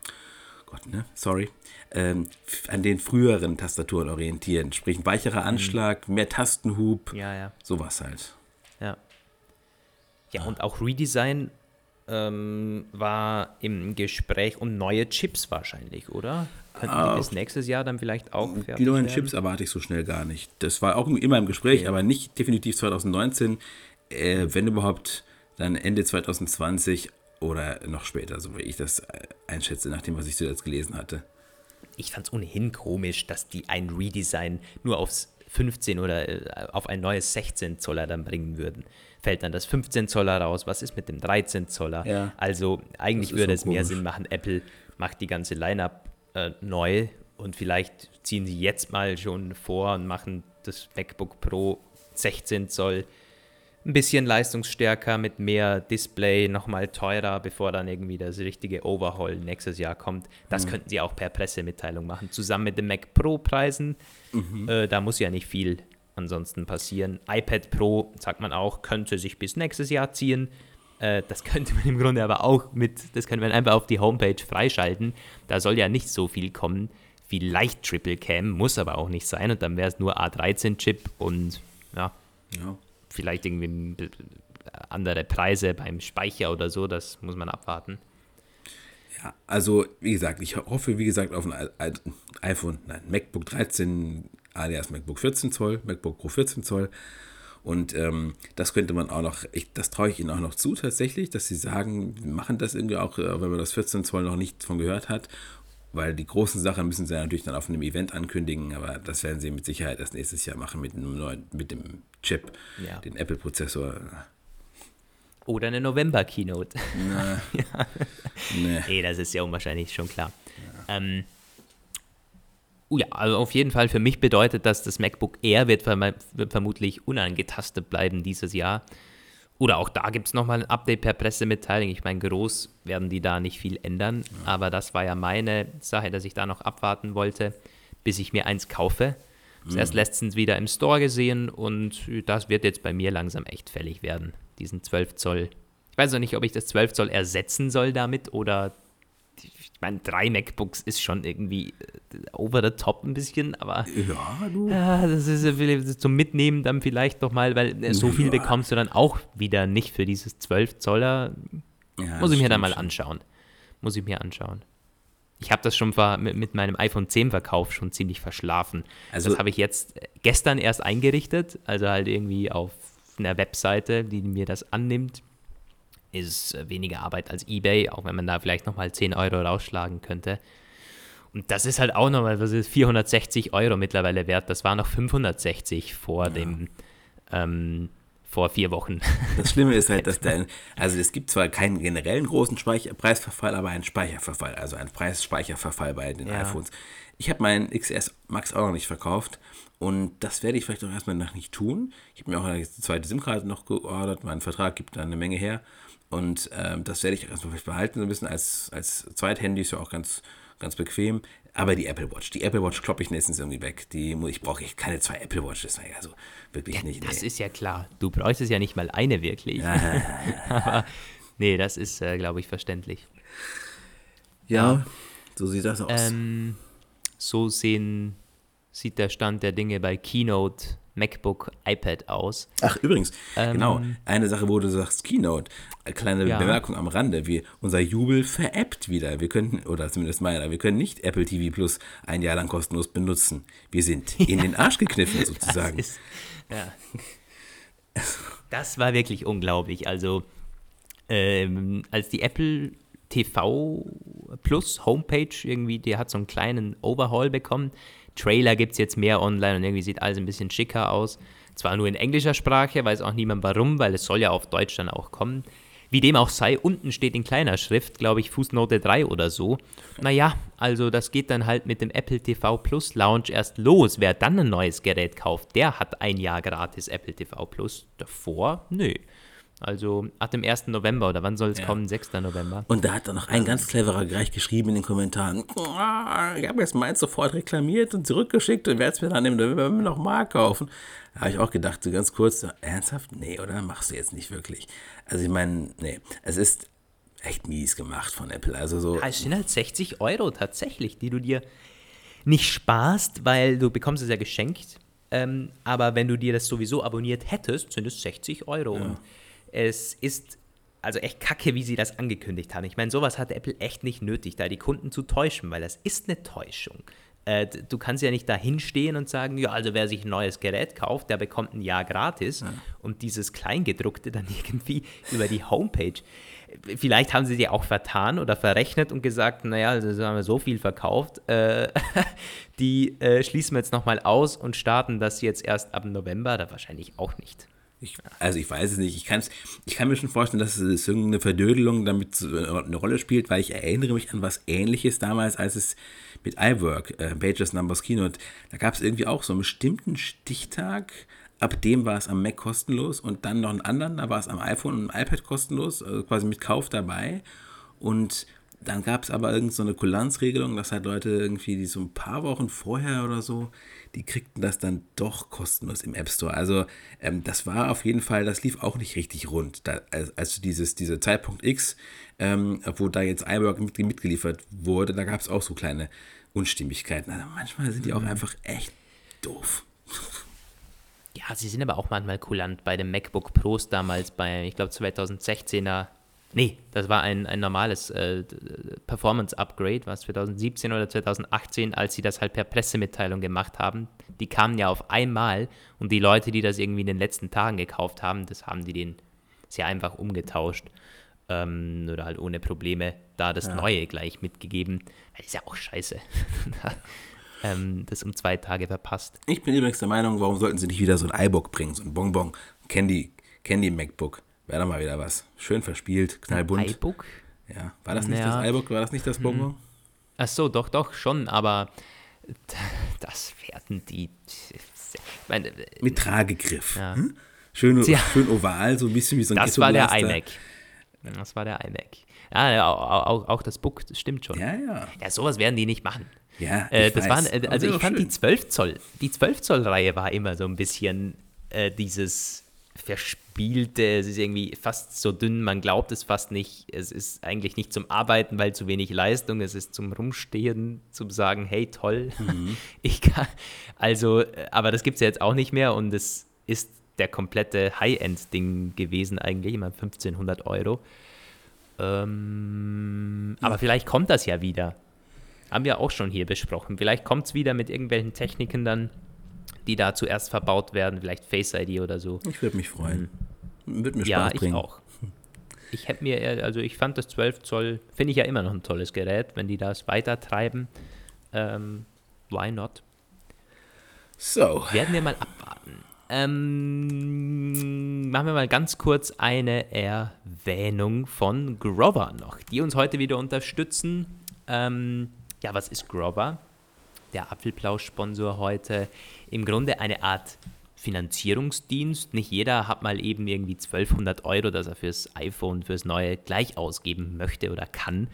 Gott, ne, sorry, ähm, an den früheren Tastaturen orientieren. Sprich, ein weicherer mhm. Anschlag, mhm. mehr Tastenhub, ja, ja. sowas halt. Ja. Ja, und auch Redesign ähm, war im Gespräch und neue Chips wahrscheinlich, oder? Könnten die bis nächstes Jahr dann vielleicht auch fertig Die neuen werden? Chips erwarte ich so schnell gar nicht. Das war auch immer im Gespräch, okay. aber nicht definitiv 2019. Äh, wenn überhaupt, dann Ende 2020 oder noch später, so wie ich das äh, einschätze, nach dem, was ich zuletzt gelesen hatte. Ich fand es ohnehin komisch, dass die ein Redesign nur aufs 15 oder äh, auf ein neues 16 Zoller dann bringen würden. Fällt dann das 15 Zoller raus? Was ist mit dem 13 Zoller? Ja, also eigentlich würde es mehr Sinn machen, Apple macht die ganze Line-up äh, neu und vielleicht ziehen sie jetzt mal schon vor und machen das MacBook Pro 16 Zoll ein bisschen leistungsstärker mit mehr Display, nochmal teurer, bevor dann irgendwie das richtige Overhaul nächstes Jahr kommt. Das mhm. könnten sie auch per Pressemitteilung machen, zusammen mit den Mac Pro-Preisen. Mhm. Äh, da muss ja nicht viel ansonsten passieren. iPad Pro, sagt man auch, könnte sich bis nächstes Jahr ziehen. Äh, das könnte man im Grunde aber auch mit, das könnte man einfach auf die Homepage freischalten. Da soll ja nicht so viel kommen. Vielleicht Triple Cam, muss aber auch nicht sein. Und dann wäre es nur A13-Chip und ja, ja, vielleicht irgendwie andere Preise beim Speicher oder so. Das muss man abwarten. Ja, also wie gesagt, ich hoffe, wie gesagt, auf ein iPhone, nein, MacBook 13, alias MacBook 14 Zoll, MacBook Pro 14 Zoll und ähm, das könnte man auch noch, ich, das traue ich Ihnen auch noch zu tatsächlich, dass Sie sagen, wir machen das irgendwie auch, äh, wenn man das 14 Zoll noch nicht von gehört hat. Weil die großen Sachen müssen sie natürlich dann auf einem Event ankündigen, aber das werden sie mit Sicherheit erst nächstes Jahr machen mit dem neuen, mit dem Chip, ja. den Apple-Prozessor. Oder eine November-Keynote. ja. Nee. nee, das ist ja unwahrscheinlich, schon klar. Ja. Ähm, Oh ja, also auf jeden Fall für mich bedeutet das, das MacBook Air wird, verm wird vermutlich unangetastet bleiben dieses Jahr. Oder auch da gibt es nochmal ein Update per Pressemitteilung. Ich meine, groß werden die da nicht viel ändern. Ja. Aber das war ja meine Sache, dass ich da noch abwarten wollte, bis ich mir eins kaufe. Das mhm. erst letztens wieder im Store gesehen und das wird jetzt bei mir langsam echt fällig werden. Diesen 12 Zoll. Ich weiß noch nicht, ob ich das 12 Zoll ersetzen soll damit oder meine, drei MacBooks ist schon irgendwie äh, over the top ein bisschen, aber ja, du. Ja, das ist zum Mitnehmen dann vielleicht nochmal, weil äh, so viel ja. bekommst du dann auch wieder nicht für dieses 12 Zoller. Ja, Muss ich mir dann mal anschauen. Muss ich mir anschauen. Ich habe das schon mit, mit, meinem iPhone 10 Verkauf schon ziemlich verschlafen. Also, das habe ich jetzt gestern erst eingerichtet, also halt irgendwie auf einer Webseite, die mir das annimmt. Ist weniger Arbeit als eBay, auch wenn man da vielleicht nochmal 10 Euro rausschlagen könnte. Und das ist halt auch nochmal, was ist 460 Euro mittlerweile wert. Das war noch 560 vor ja. dem ähm, vor vier Wochen. Das Schlimme ist halt, dass dein, also es gibt zwar keinen generellen großen Speicher Preisverfall, aber einen Speicherverfall, also einen Preisspeicherverfall bei den ja. iPhones. Ich habe meinen XS Max auch noch nicht verkauft und das werde ich vielleicht auch erstmal noch nicht tun. Ich habe mir auch eine zweite SIM-Karte noch geordert, mein Vertrag gibt da eine Menge her und äh, das werde ich erstmal vielleicht behalten, so ein bisschen als, als Zweithandy ist ja auch ganz, ganz bequem. Aber die Apple Watch, die Apple Watch kloppe ich nächstens irgendwie weg. Die ich brauche ich keine zwei Apple Watches. Also wirklich ja, nicht. Das nee. ist ja klar. Du bräuchtest ja nicht mal eine wirklich. Ja. Aber nee, das ist, äh, glaube ich, verständlich. Ja, so sieht das aus. Ähm, so sehen, sieht der Stand der Dinge bei Keynote MacBook, iPad aus. Ach, übrigens, ähm, genau, eine Sache, wo du sagst Keynote, eine kleine ja. Bemerkung am Rande, wir, unser Jubel veräppt wieder. Wir können, oder zumindest meiner, wir können nicht Apple TV Plus ein Jahr lang kostenlos benutzen. Wir sind in den Arsch gekniffen sozusagen. Das, ist, ja. das war wirklich unglaublich. Also, ähm, als die Apple TV Plus Homepage irgendwie, die hat so einen kleinen Overhaul bekommen, Trailer gibt es jetzt mehr online und irgendwie sieht alles ein bisschen schicker aus. Zwar nur in englischer Sprache, weiß auch niemand warum, weil es soll ja auf Deutsch dann auch kommen. Wie dem auch sei, unten steht in kleiner Schrift, glaube ich, Fußnote 3 oder so. Naja, also das geht dann halt mit dem Apple TV Plus Launch erst los. Wer dann ein neues Gerät kauft, der hat ein Jahr gratis Apple TV Plus. Davor, nö. Also ab dem 1. November oder wann soll es ja. kommen? 6. November. Und da hat dann noch ein ganz cleverer gleich geschrieben in den Kommentaren, oh, ich habe jetzt meins sofort reklamiert und zurückgeschickt und werde es mir dann im November nochmal kaufen. Da habe ich auch gedacht, so ganz kurz, so, ernsthaft? Nee, oder? Machst du jetzt nicht wirklich. Also ich meine, nee, es ist echt mies gemacht von Apple. Also so. Ja, es sind halt 60 Euro tatsächlich, die du dir nicht sparst, weil du bekommst es ja geschenkt. Ähm, aber wenn du dir das sowieso abonniert hättest, sind es 60 Euro. Ja. Und es ist also echt kacke, wie sie das angekündigt haben. Ich meine, sowas hat Apple echt nicht nötig, da die Kunden zu täuschen, weil das ist eine Täuschung. Äh, du kannst ja nicht da hinstehen und sagen, ja, also wer sich ein neues Gerät kauft, der bekommt ein Jahr gratis ja. und dieses Kleingedruckte dann irgendwie über die Homepage. Vielleicht haben sie sich auch vertan oder verrechnet und gesagt, naja, also haben wir so viel verkauft, äh, die äh, schließen wir jetzt nochmal aus und starten das jetzt erst ab November, da wahrscheinlich auch nicht. Ich, also ich weiß es nicht. Ich, kann's, ich kann mir schon vorstellen, dass es irgendeine Verdödelung damit eine Rolle spielt, weil ich erinnere mich an was ähnliches damals, als es mit iWork, äh, Pages Numbers Keynote, da gab es irgendwie auch so einen bestimmten Stichtag, ab dem war es am Mac kostenlos und dann noch einen anderen, da war es am iPhone und iPad kostenlos, also quasi mit Kauf dabei. Und dann gab es aber irgendeine so Kulanzregelung, dass halt Leute irgendwie, die so ein paar Wochen vorher oder so die kriegten das dann doch kostenlos im App Store. Also ähm, das war auf jeden Fall, das lief auch nicht richtig rund. Da, also dieses, dieser Zeitpunkt X, ähm, wo da jetzt iWork mit, mitgeliefert wurde, da gab es auch so kleine Unstimmigkeiten. Also manchmal sind die auch mhm. einfach echt doof. Ja, sie sind aber auch manchmal kulant bei dem MacBook Pros damals, bei, ich glaube, 2016er Nee, das war ein, ein normales äh, Performance-Upgrade, was 2017 oder 2018, als sie das halt per Pressemitteilung gemacht haben. Die kamen ja auf einmal und die Leute, die das irgendwie in den letzten Tagen gekauft haben, das haben die den sehr einfach umgetauscht ähm, oder halt ohne Probleme da das ja. Neue gleich mitgegeben. Das ist ja auch scheiße. ähm, das um zwei Tage verpasst. Ich bin übrigens der Meinung, warum sollten sie nicht wieder so ein iBook bringen, so ein Bonbon, Candy, Candy MacBook. Wäre doch mal wieder was. Schön verspielt, knallbunt. iBook? Ja. War das nicht ja. das iBook? War das nicht das mhm. Bonbon? Ach so, doch, doch, schon, aber das werden die. Meine, Mit Tragegriff. Ja. Hm? Schön, ja. schön oval, so ein bisschen wie so ein Das war der iMac. Das war der iMac. Ja, auch, auch, auch, das Book, das stimmt schon. Ja, ja. Ja, sowas werden die nicht machen. Ja, äh, das weiß. waren, äh, also ich fand schön. die 12 Zoll, die 12 Zoll Reihe war immer so ein bisschen äh, dieses verspielte, es ist irgendwie fast so dünn, man glaubt es fast nicht. Es ist eigentlich nicht zum Arbeiten, weil zu wenig Leistung, es ist zum Rumstehen, zum sagen, hey, toll. Mhm. Ich kann, also, aber das gibt es ja jetzt auch nicht mehr und es ist der komplette High-End-Ding gewesen eigentlich, immer 1500 Euro. Ähm, aber vielleicht kommt das ja wieder. Haben wir auch schon hier besprochen. Vielleicht kommt es wieder mit irgendwelchen Techniken dann, die da zuerst verbaut werden, vielleicht Face ID oder so. Ich würde mich freuen. Würde mir Spaß ja, bringen. ich auch. Ich hätte mir, eher- also ich fand das 12 Zoll, finde ich ja immer noch ein tolles Gerät, wenn die das weiter treiben. Ähm, why not? So, Werden wir mal abwarten. Ähm, machen wir mal ganz kurz eine Erwähnung von Grover noch, die uns heute wieder unterstützen. Ähm, ja, was ist Grover? Der Apfelplausch-Sponsor heute. Im Grunde eine Art Finanzierungsdienst. Nicht jeder hat mal eben irgendwie 1200 Euro, dass er fürs iPhone, fürs neue gleich ausgeben möchte oder kann.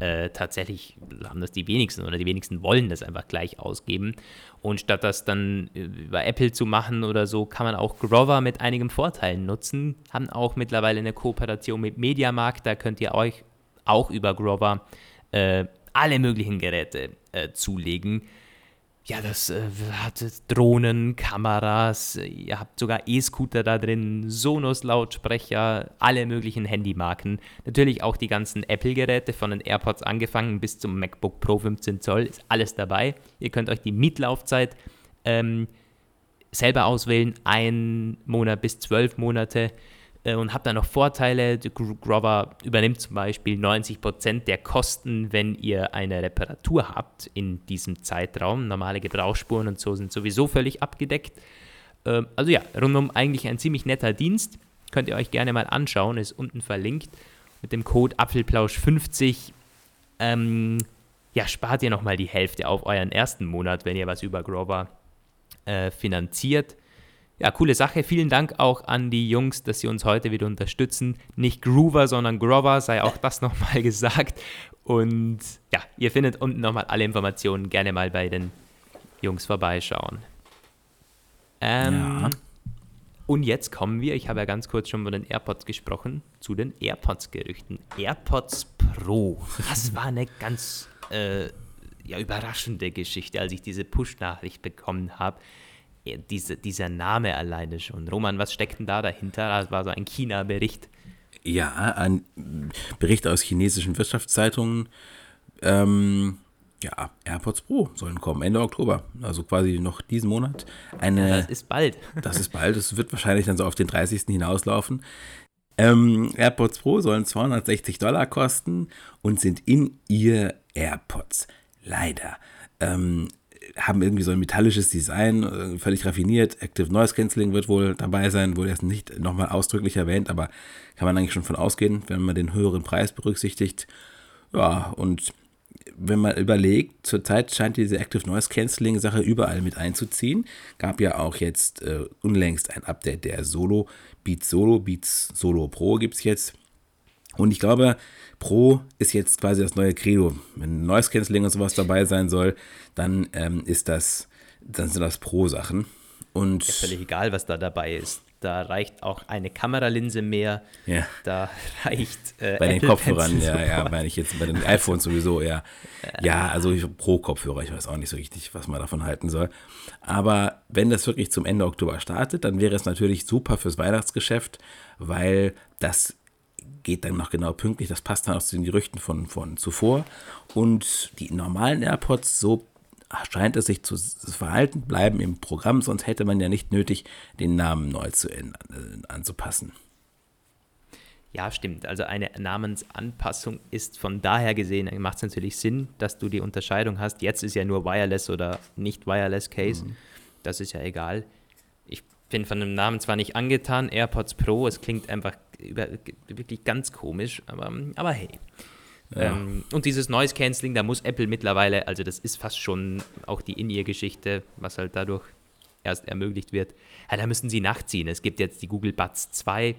Äh, tatsächlich haben das die wenigsten oder die wenigsten wollen das einfach gleich ausgeben. Und statt das dann über Apple zu machen oder so, kann man auch Grover mit einigen Vorteilen nutzen. Haben auch mittlerweile eine Kooperation mit Mediamarkt. Da könnt ihr euch auch über Grover äh, alle möglichen Geräte äh, zulegen. Ja, das äh, hat Drohnen, Kameras, ihr habt sogar E-Scooter da drin, Sonos-Lautsprecher, alle möglichen Handymarken. Natürlich auch die ganzen Apple-Geräte, von den AirPods angefangen bis zum MacBook Pro 15 Zoll, ist alles dabei. Ihr könnt euch die Mietlaufzeit ähm, selber auswählen, ein Monat bis zwölf Monate und habt dann noch Vorteile. Grover übernimmt zum Beispiel 90% der Kosten, wenn ihr eine Reparatur habt in diesem Zeitraum. Normale Gebrauchsspuren und so sind sowieso völlig abgedeckt. Ähm, also ja, rundum eigentlich ein ziemlich netter Dienst. Könnt ihr euch gerne mal anschauen, ist unten verlinkt. Mit dem Code Apfelplausch50 ähm, ja, spart ihr nochmal die Hälfte auf euren ersten Monat, wenn ihr was über Grover äh, finanziert. Ja, coole Sache. Vielen Dank auch an die Jungs, dass sie uns heute wieder unterstützen. Nicht Groover, sondern Grover, sei auch das nochmal gesagt. Und ja, ihr findet unten nochmal alle Informationen. Gerne mal bei den Jungs vorbeischauen. Ähm, Ja. Und jetzt kommen wir, ich habe ja ganz kurz schon von den AirPods gesprochen, zu den AirPods-Gerüchten. AirPods Pro. Das war eine ganz äh, ja, überraschende Geschichte, als ich diese Push-Nachricht bekommen habe. Diese, dieser Name alleine schon. Roman, was steckt denn da dahinter? Das war so ein China-Bericht. Ja, ein Bericht aus chinesischen Wirtschaftszeitungen. Ähm, ja, AirPods Pro sollen kommen, Ende Oktober. Also quasi noch diesen Monat. Eine, Das ist bald. das ist bald, es wird wahrscheinlich dann so auf den 30. hinauslaufen. Ähm, AirPods Pro sollen 260 Dollar kosten und sind in ihr AirPods. Leider. Ähm, haben irgendwie so ein metallisches Design, äh, völlig raffiniert. Active Noise Cancelling wird wohl dabei sein, wurde jetzt nicht nochmal ausdrücklich erwähnt, aber kann man eigentlich schon von ausgehen, wenn man den höheren Preis berücksichtigt. Ja, und wenn man überlegt, zurzeit scheint diese Active Noise Cancelling Sache überall mit einzuziehen. Gab ja auch jetzt äh, unlängst ein Update der Solo, Beats Solo, Beats Solo Pro gibt es jetzt. Und ich glaube, Pro ist jetzt quasi das neue Credo. Wenn Noise Cancelling und sowas dabei sein soll, dann ähm, ist das, dann sind das Pro-Sachen. Und Völlig egal, was da dabei ist. Da reicht auch eine Kameralinse mehr. ja. Da reicht äh, Bei den Kopfhörern, ja, ja, meine ich jetzt, bei den iPhones sowieso, ja. Ja, also ich- pro Kopfhörer, ich weiß auch nicht so richtig, was man davon halten soll. Aber wenn das wirklich zum Ende Oktober startet, dann wäre es natürlich super fürs Weihnachtsgeschäft, weil das geht dann noch genau pünktlich, das passt dann auch zu den Gerüchten von, von zuvor. Und die normalen AirPods, so scheint es sich zu verhalten, bleiben im Programm, sonst hätte man ja nicht nötig, den Namen neu zu ändern, äh, anzupassen. Ja, stimmt. Also eine Namensanpassung ist von daher gesehen, macht es natürlich Sinn, dass du die Unterscheidung hast. Jetzt ist ja nur Wireless oder nicht Wireless Case. Das ist ja egal. Ich bin von dem Namen zwar nicht angetan, AirPods Pro, es klingt einfach über, wirklich ganz komisch, aber, aber hey. Ähm, und dieses Noise Cancelling, da muss Apple mittlerweile, also das ist fast schon auch die In-Ear-Geschichte, was halt dadurch erst ermöglicht wird. Ja, da müssen sie nachziehen. Es gibt jetzt die Google Buds 2,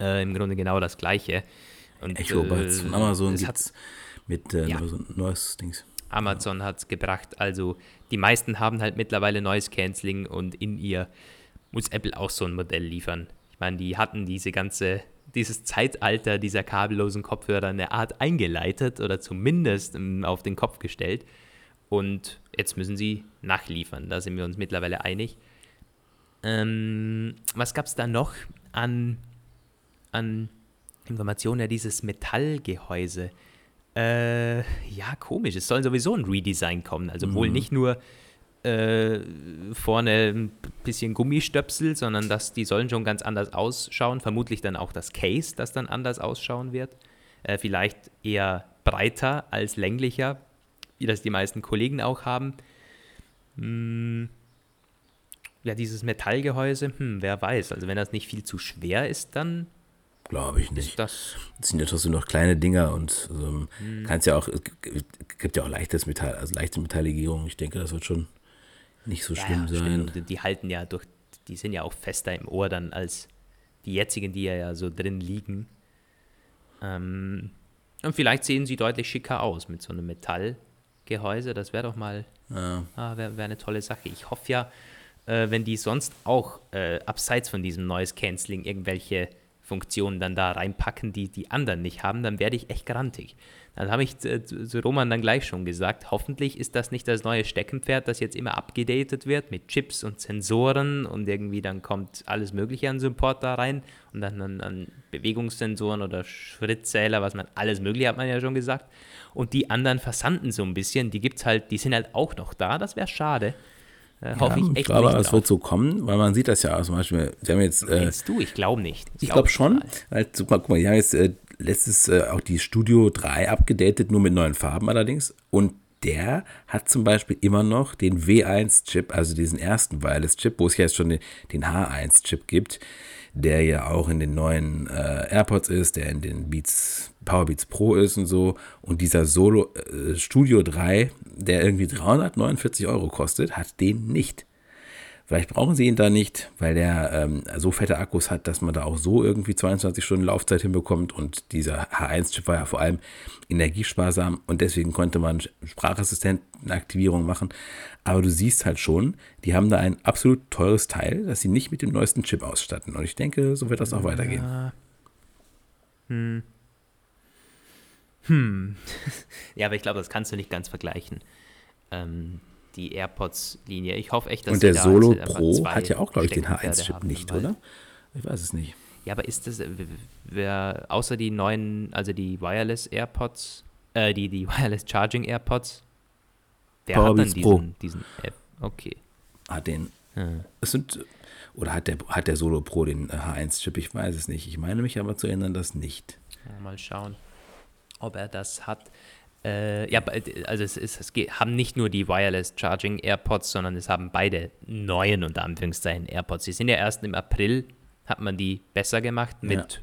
äh, im Grunde genau das gleiche. Und, Echo Buds von Amazon es gibt hat, es mit äh, Ja. Noise, Dings. Amazon hat es gebracht. Also die meisten haben halt mittlerweile Noise Cancelling und in ihr muss Apple auch so ein Modell liefern. Meine, die hatten diese ganze, dieses Zeitalter dieser kabellosen Kopfhörer eine Art eingeleitet oder zumindest ähm, auf den Kopf gestellt. Und jetzt müssen sie nachliefern. Da sind wir uns mittlerweile einig. Ähm, was gab es da noch an, an Information, ja, dieses Metallgehäuse. Äh, ja, komisch. Es soll sowieso ein Redesign kommen. Also wohl nicht nur äh, vorne ein bisschen Gummistöpsel, sondern dass die sollen schon ganz anders ausschauen. Vermutlich dann auch das Case, das dann anders ausschauen wird. Äh, vielleicht eher breiter als länglicher, wie das die meisten Kollegen auch haben. Hm. Ja, dieses Metallgehäuse, hm, wer weiß. Also wenn das nicht viel zu schwer ist, dann Glaube ich nicht. das Das sind ja trotzdem noch kleine Dinger und ähm, kannst ja auch, es gibt- gibt ja auch leichtes Metall, also leichte Metalllegierung. Ich denke, das wird schon nicht so schlimm ja, sein. stimmt. Die halten ja durch, die sind ja auch fester im Ohr dann als die jetzigen, die ja, ja so drin liegen. Ähm, und vielleicht sehen sie deutlich schicker aus mit so einem Metallgehäuse. Das wäre doch mal Ja. ah, wäre wär eine tolle Sache. Ich hoffe ja, äh, wenn die sonst auch äh, abseits von diesem Noise Cancelling irgendwelche Funktionen dann da reinpacken, die die anderen nicht haben, dann werde ich echt grantig. Dann habe ich zu, zu Roman dann gleich schon gesagt, hoffentlich ist das nicht das neue Steckenpferd, das jetzt immer abgedatet wird mit Chips und Sensoren und irgendwie dann kommt alles Mögliche an Support da rein und dann an, an Bewegungssensoren oder Schrittzähler, was man alles Mögliche hat man ja schon gesagt. Und die anderen versanden so ein bisschen, die gibt's halt, die sind halt auch noch da, das wäre schade. Äh, hoffe Ja, ich ich echt glaube, nicht es wird so kommen, weil man sieht das ja zum Beispiel, sie haben jetzt, äh, Meinst du? Ich glaube nicht. ich glaub glaube schon, total. weil, guck mal, guck mal, die haben jetzt äh, letztes äh, auch die Studio 3 abgedatet, nur mit neuen Farben allerdings und der hat zum Beispiel immer noch den W1-Chip, also diesen ersten Wireless-Chip, wo es ja jetzt schon den, den H1-Chip gibt, der ja auch in den neuen äh, AirPods ist, der in den Beats, Powerbeats Pro ist und so. Und dieser Solo äh, Studio 3, der irgendwie 349 Euro kostet, hat den nicht. Vielleicht brauchen sie ihn da nicht, weil der ähm, so fette Akkus hat, dass man da auch so irgendwie 22 Stunden Laufzeit hinbekommt. Und dieser H1-Chip war ja vor allem energiesparsam und deswegen konnte man Sprachassistentenaktivierung machen. Aber du siehst halt schon, die haben da ein absolut teures Teil, das sie nicht mit dem neuesten Chip ausstatten. Und ich denke, so wird das auch weitergehen. Ja, aber ich glaube, das kannst du nicht ganz vergleichen. Ähm, die AirPods-Linie. Ich hoffe echt, dass Und der Solo Pro hat ja auch, glaube ich, den Steckenpferde H1-Chip haben nicht, oder? Ich weiß es nicht. Ja, aber ist das, äh, wer, außer die neuen, also die Wireless AirPods, äh, die, die Wireless Charging AirPods, wer hat dann Powerbeats Pro. diesen, diesen App? Okay. Hat den. Hm. Es sind. Oder hat der, hat der Solo Pro den äh, H1-Chip? Ich weiß es nicht. Ich meine mich aber zu erinnern, dass nicht. Ja, Mal schauen, ob er das hat. Äh, ja, also es, ist, es geht, haben nicht nur die Wireless Charging AirPods, sondern es haben beide neuen, unter Anführungszeichen, AirPods. Die sind ja erst im April, hat man die besser gemacht mit,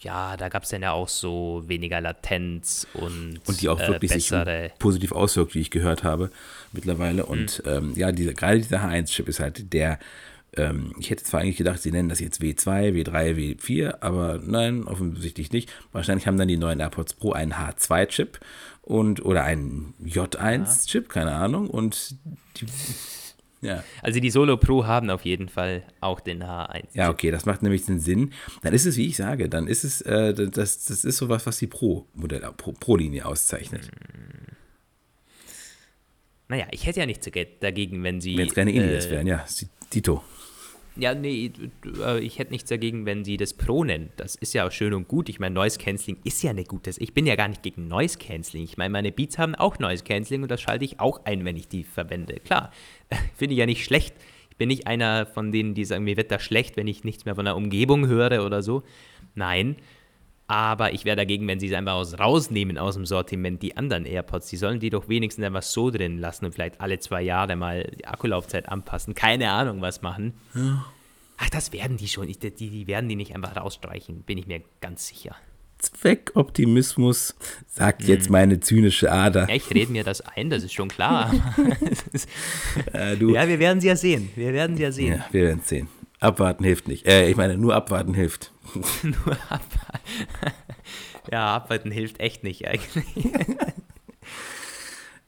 ja, da gab es dann ja auch so weniger Latenz und, Und die auch äh, wirklich sich bessere. positiv auswirkt, wie ich gehört habe mittlerweile. Und ähm, ja, diese, gerade dieser H1-Chip ist halt der. Ähm, ich hätte zwar eigentlich gedacht, sie nennen das jetzt W2, W3, W4, aber nein, offensichtlich nicht. Wahrscheinlich haben dann die neuen AirPods Pro einen H2-Chip und oder einen J1-Chip, keine Ahnung. Und die, ja. Also die Solo Pro haben auf jeden Fall auch den H1. Ja, okay, das macht nämlich den Sinn. Dann ist es, wie ich sage, dann ist es, äh, das, das ist sowas, was die Pro-Modell, Pro- Pro-Linie auszeichnet. Naja, ich hätte ja nichts dage- dagegen, wenn sie. Wenn es keine Indies äh, wären, ja, Dito. Ja, nee, d- äh, ich hätte nichts dagegen, wenn sie das Pro nennen. Das ist ja auch schön und gut. Ich meine, Noise Cancelling ist ja eine gute. Ich bin ja gar nicht gegen Noise Cancelling. Ich meine, meine Beats haben auch Noise Cancelling und das schalte ich auch ein, wenn ich die verwende. Klar, finde ich ja nicht schlecht. Ich bin nicht einer von denen, die sagen, mir wird das schlecht, wenn ich nichts mehr von der Umgebung höre oder so. Nein, aber ich wäre dagegen, wenn sie es einfach aus, rausnehmen aus dem Sortiment, die anderen AirPods. Die sollen die doch wenigstens einfach so drin lassen und vielleicht alle zwei Jahre mal die Akkulaufzeit anpassen. Keine Ahnung, was machen. Ach, das werden die schon. Ich, die, die werden die nicht einfach rausstreichen, bin ich mir ganz sicher. Zweckoptimismus, sagt jetzt meine zynische Ader. Ja, ich rede mir das ein, das ist schon klar. Äh, ja, wir werden sie ja sehen. Wir werden sie ja sehen. ja, wir werden sehen. Abwarten hilft nicht. Äh, ich meine, nur abwarten hilft. Nur abwarten. ja, abwarten hilft echt nicht eigentlich.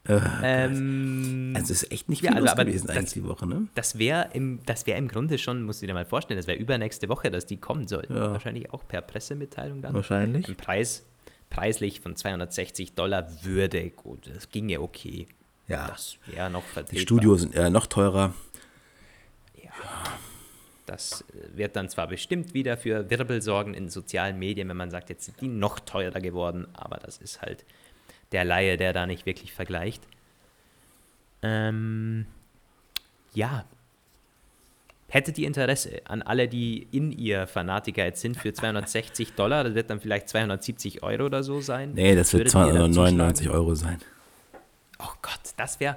ähm, Also es ist echt nicht Ja, viel also, los aber gewesen das- eigentlich die Woche, ne? Das wäre im, das wär im Grunde schon, musst du dir mal vorstellen, das wäre übernächste Woche, dass die kommen sollten. Ja. Wahrscheinlich auch per Pressemitteilung dann. Wahrscheinlich. Ein Preis, preislich von 260 Dollar würde, gut, das ginge okay. Ja. Das wäre noch vertretbar. Die Studios sind äh, noch teurer. Ja. Das äh, wird dann zwar bestimmt wieder für Wirbel sorgen in sozialen Medien, wenn man sagt, jetzt sind die noch teurer geworden, aber das ist halt der Laie, der da nicht wirklich vergleicht. Ähm, ja. Hättet ihr Interesse an alle, die in ihr Fanatiker jetzt sind, für 260 Dollar, das wird dann vielleicht 270 Euro oder so sein? Nee, das wird 299 Euro sein. Oh Gott, das wäre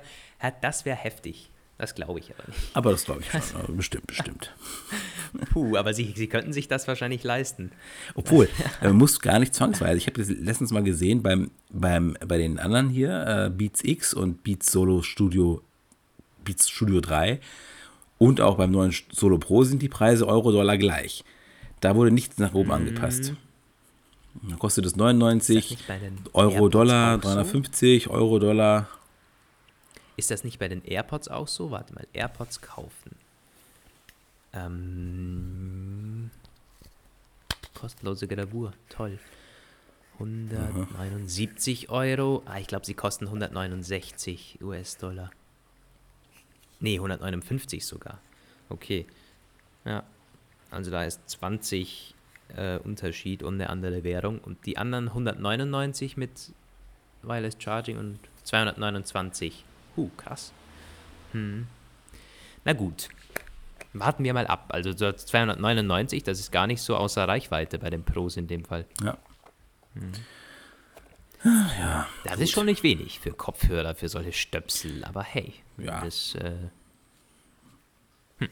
das wär heftig. Das glaube ich aber nicht. Aber das glaube ich schon. bestimmt, bestimmt. Puh, aber Sie, Sie könnten sich das wahrscheinlich leisten. Obwohl, man muss gar nicht zwangsweise. Ich habe das letztens mal gesehen beim, beim, bei den anderen hier, äh, Beats X und Beats Solo Studio, Beats Studio 3 und auch beim neuen Solo Pro sind die Preise Euro-Dollar gleich. Da wurde nichts nach oben mhm. angepasst. Da kostet es 99 Euro-Dollar, 350 so? Euro-Dollar. Ist das nicht bei den AirPods auch so? Warte mal, AirPods kaufen. Ähm, kostenlose Gravur, toll. 179 Aha. Euro. Ah, ich glaube, sie kosten 169 US-Dollar. Nee, 159 sogar. Okay. Ja. Also da ist 20 äh, Unterschied und eine andere Währung. Und die anderen 199 mit Wireless Charging und 229 Uh, krass. Hm. Na gut. Warten wir mal ab. Also 299, das ist gar nicht so außer Reichweite bei den Pros in dem Fall. Ja. Hm. Ja, das gut. ist schon nicht wenig für Kopfhörer, für solche Stöpsel, aber hey. Ja. Das, äh, hm.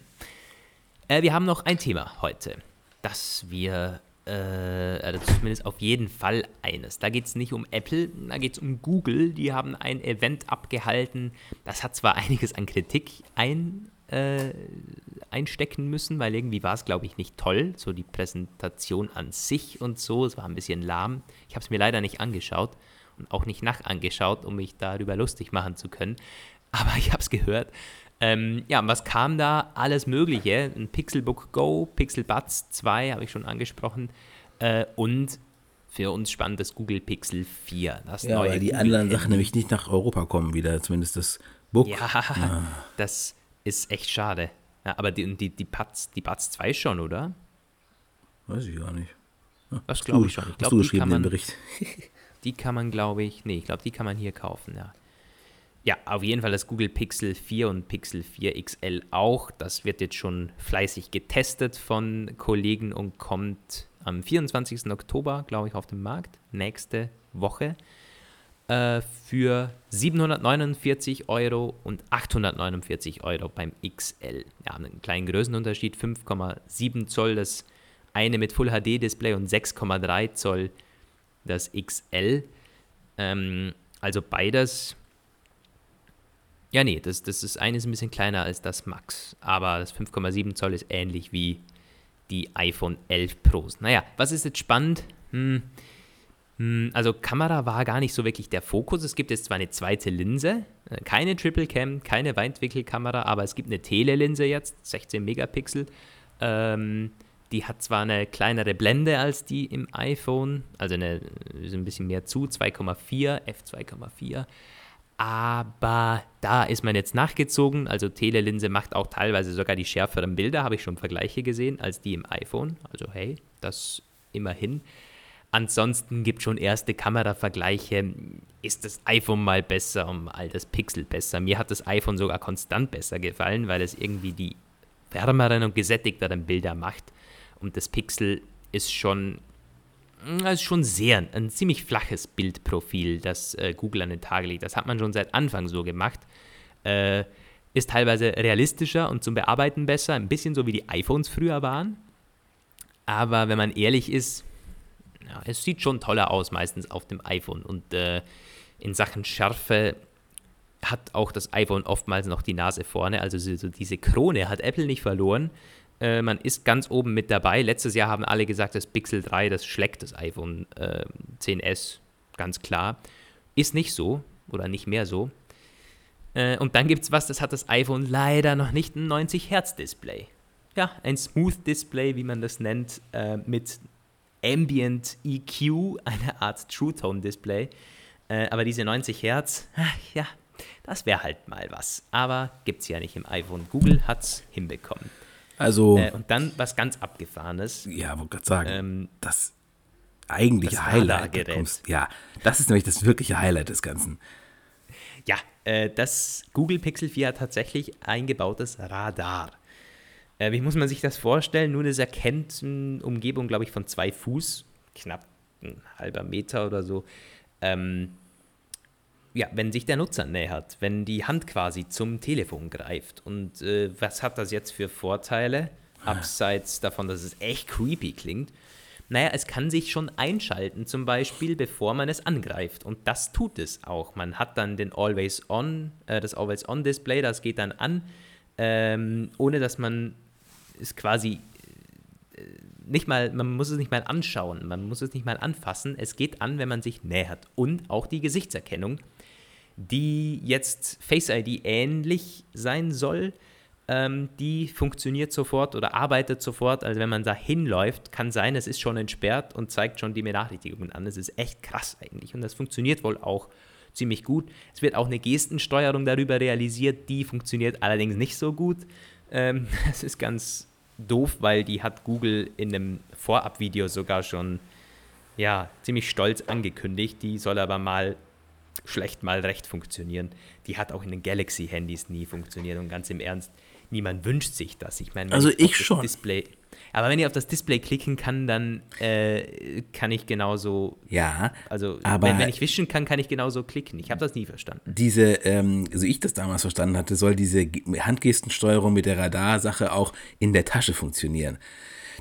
äh, wir haben noch ein Thema heute, das wir äh, also zumindest auf jeden Fall eines. Da geht es nicht um Apple, da geht es um Google. Die haben ein Event abgehalten. Das hat zwar einiges an Kritik ein, äh, einstecken müssen, weil irgendwie war es, glaube ich, nicht toll. So die Präsentation an sich und so. Es war ein bisschen lahm. Ich habe es mir leider nicht angeschaut und auch nicht nachangeschaut, um mich darüber lustig machen zu können. Aber ich habe es gehört. Ähm, ja, was kam da? Alles Mögliche. Ein Pixelbook Go, Pixel Buds 2 habe ich schon angesprochen. Äh, und für uns spannend das Google Pixel 4. Das ja, neue weil die Google anderen Sachen nämlich nicht nach Europa kommen wieder, zumindest das Book. Ja, ah. das ist echt schade. Ja, aber die, die, die, Buds, die Buds 2 schon, oder? Weiß ich gar nicht. Ja, das glaube ich schon. Ich glaub, du geschrieben, man, den Bericht? die kann man, glaube ich, nee, ich glaube, die kann man hier kaufen, ja. Ja, auf jeden Fall das Google Pixel 4 und Pixel 4 XL auch. Das wird jetzt schon fleißig getestet von Kollegen und kommt am 24. Oktober, glaube ich, auf den Markt. Nächste Woche. Äh, für 749 Euro und 849 Euro beim XL. Ja, einen kleinen Größenunterschied. 5,7 Zoll das eine mit Full HD Display und 6,3 Zoll das XL. Ähm, also beides ja, nee, das, das ist eines ein bisschen kleiner als das Max, aber das 5,7 Zoll ist ähnlich wie die iPhone 11 Pros. Naja, was ist jetzt spannend? Hm, hm, also Kamera war gar nicht so wirklich der Fokus. Es gibt jetzt zwar eine zweite Linse, äh, keine Triple Cam, keine Weitwinkelkamera, aber es gibt eine Telelinse jetzt, 16 Megapixel. Ähm, die hat zwar eine kleinere Blende als die im iPhone, also eine, ist ein bisschen mehr zu, 2,4, f2,4 aber da ist man jetzt nachgezogen. Also Telelinse macht auch teilweise sogar die schärferen Bilder, habe ich schon Vergleiche gesehen, als die im iPhone. Also hey, das immerhin. Ansonsten gibt schon erste Kameravergleiche. Ist das iPhone mal besser um all das Pixel besser? Mir hat das iPhone sogar konstant besser gefallen, weil es irgendwie die wärmeren und gesättigteren Bilder macht. Und das Pixel ist schon das ist schon sehr ein ziemlich flaches Bildprofil, das äh, Google an den Tag legt. Das hat man schon seit Anfang so gemacht. Äh, ist teilweise realistischer und zum Bearbeiten besser, ein bisschen so wie die iPhones früher waren. Aber wenn man ehrlich ist, ja, es sieht schon toller aus meistens auf dem iPhone. Und äh, in Sachen Schärfe hat auch das iPhone oftmals noch die Nase vorne. Also so diese Krone hat Apple nicht verloren. Äh, man ist ganz oben mit dabei. Letztes Jahr haben alle gesagt, das Pixel 3, das schlägt das iPhone äh, 10S, ganz klar. Ist nicht so oder nicht mehr so. Äh, und dann gibt es was, das hat das iPhone leider noch nicht ein 90 Hertz Display. Ja, ein Smooth Display, wie man das nennt, äh, mit Ambient EQ, eine Art True Tone Display. Äh, aber diese 90 Hertz, ja, das wäre halt mal was. Aber gibt es ja nicht im iPhone. Google hat es hinbekommen. Also, Äh, und dann was ganz Abgefahrenes. ja, wollte gerade sagen, Ähm, das eigentliche das Highlight. Da Radargerät. kommst, ja, das ist nämlich das wirkliche Highlight des Ganzen. Ja, äh, das Google Pixel 4 hat tatsächlich eingebautes Radar. Äh, wie muss man sich das vorstellen? Nun, es erkennt eine Umgebung, glaube ich, von zwei Fuß, knapp ein halber Meter oder so. Ähm, ja, wenn sich der Nutzer nähert, wenn die Hand quasi zum Telefon greift. Und äh, was hat das jetzt für Vorteile? Abseits davon, dass es echt creepy klingt. Naja, es kann sich schon einschalten, zum Beispiel, bevor man es angreift. Und das tut es auch. Man hat dann den Always On, äh, das Always On Display, das geht dann an, ähm, ohne dass man es quasi äh, nicht mal, man muss es nicht mal anschauen, man muss es nicht mal anfassen. Es geht an, wenn man sich nähert. Und auch die Gesichtserkennung, die jetzt Face ID ähnlich sein soll, ähm, die funktioniert sofort oder arbeitet sofort. Also wenn man da hinläuft, kann sein, es ist schon entsperrt und zeigt schon die Benachrichtigungen an. Das ist echt krass eigentlich und das funktioniert wohl auch ziemlich gut. Es wird auch eine Gestensteuerung darüber realisiert, die funktioniert allerdings nicht so gut. Ähm, das ist ganz doof, weil die hat Google in einem Vorabvideo sogar schon ja, ziemlich stolz angekündigt. Die soll aber mal schlecht mal recht funktionieren. Die hat auch in den Galaxy-Handys nie funktioniert und ganz im Ernst, niemand wünscht sich das. Ich meine, wenn Also ich das schon. Display, aber wenn ich auf das Display klicken kann, dann äh, kann ich genauso, Ja, also aber wenn, wenn ich wischen kann, kann ich genauso klicken. Ich habe das nie verstanden. diese, ähm, so ich das damals verstanden hatte, soll diese Ge- Handgestensteuerung mit der Radarsache auch in der Tasche funktionieren.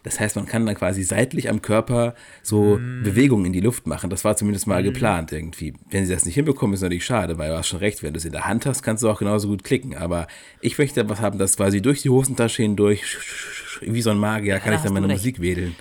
Das heißt, man kann dann quasi seitlich am Körper so Mm. Bewegungen in die Luft machen. Das war zumindest mal geplant irgendwie. Wenn sie das nicht hinbekommen, ist natürlich schade, weil du hast schon recht, wenn du es in der Hand hast, kannst du auch genauso gut klicken. Aber ich möchte was haben, das quasi durch die Hosentasche hindurch, wie so ein Magier, kann da ich dann meine recht. Musik wedeln.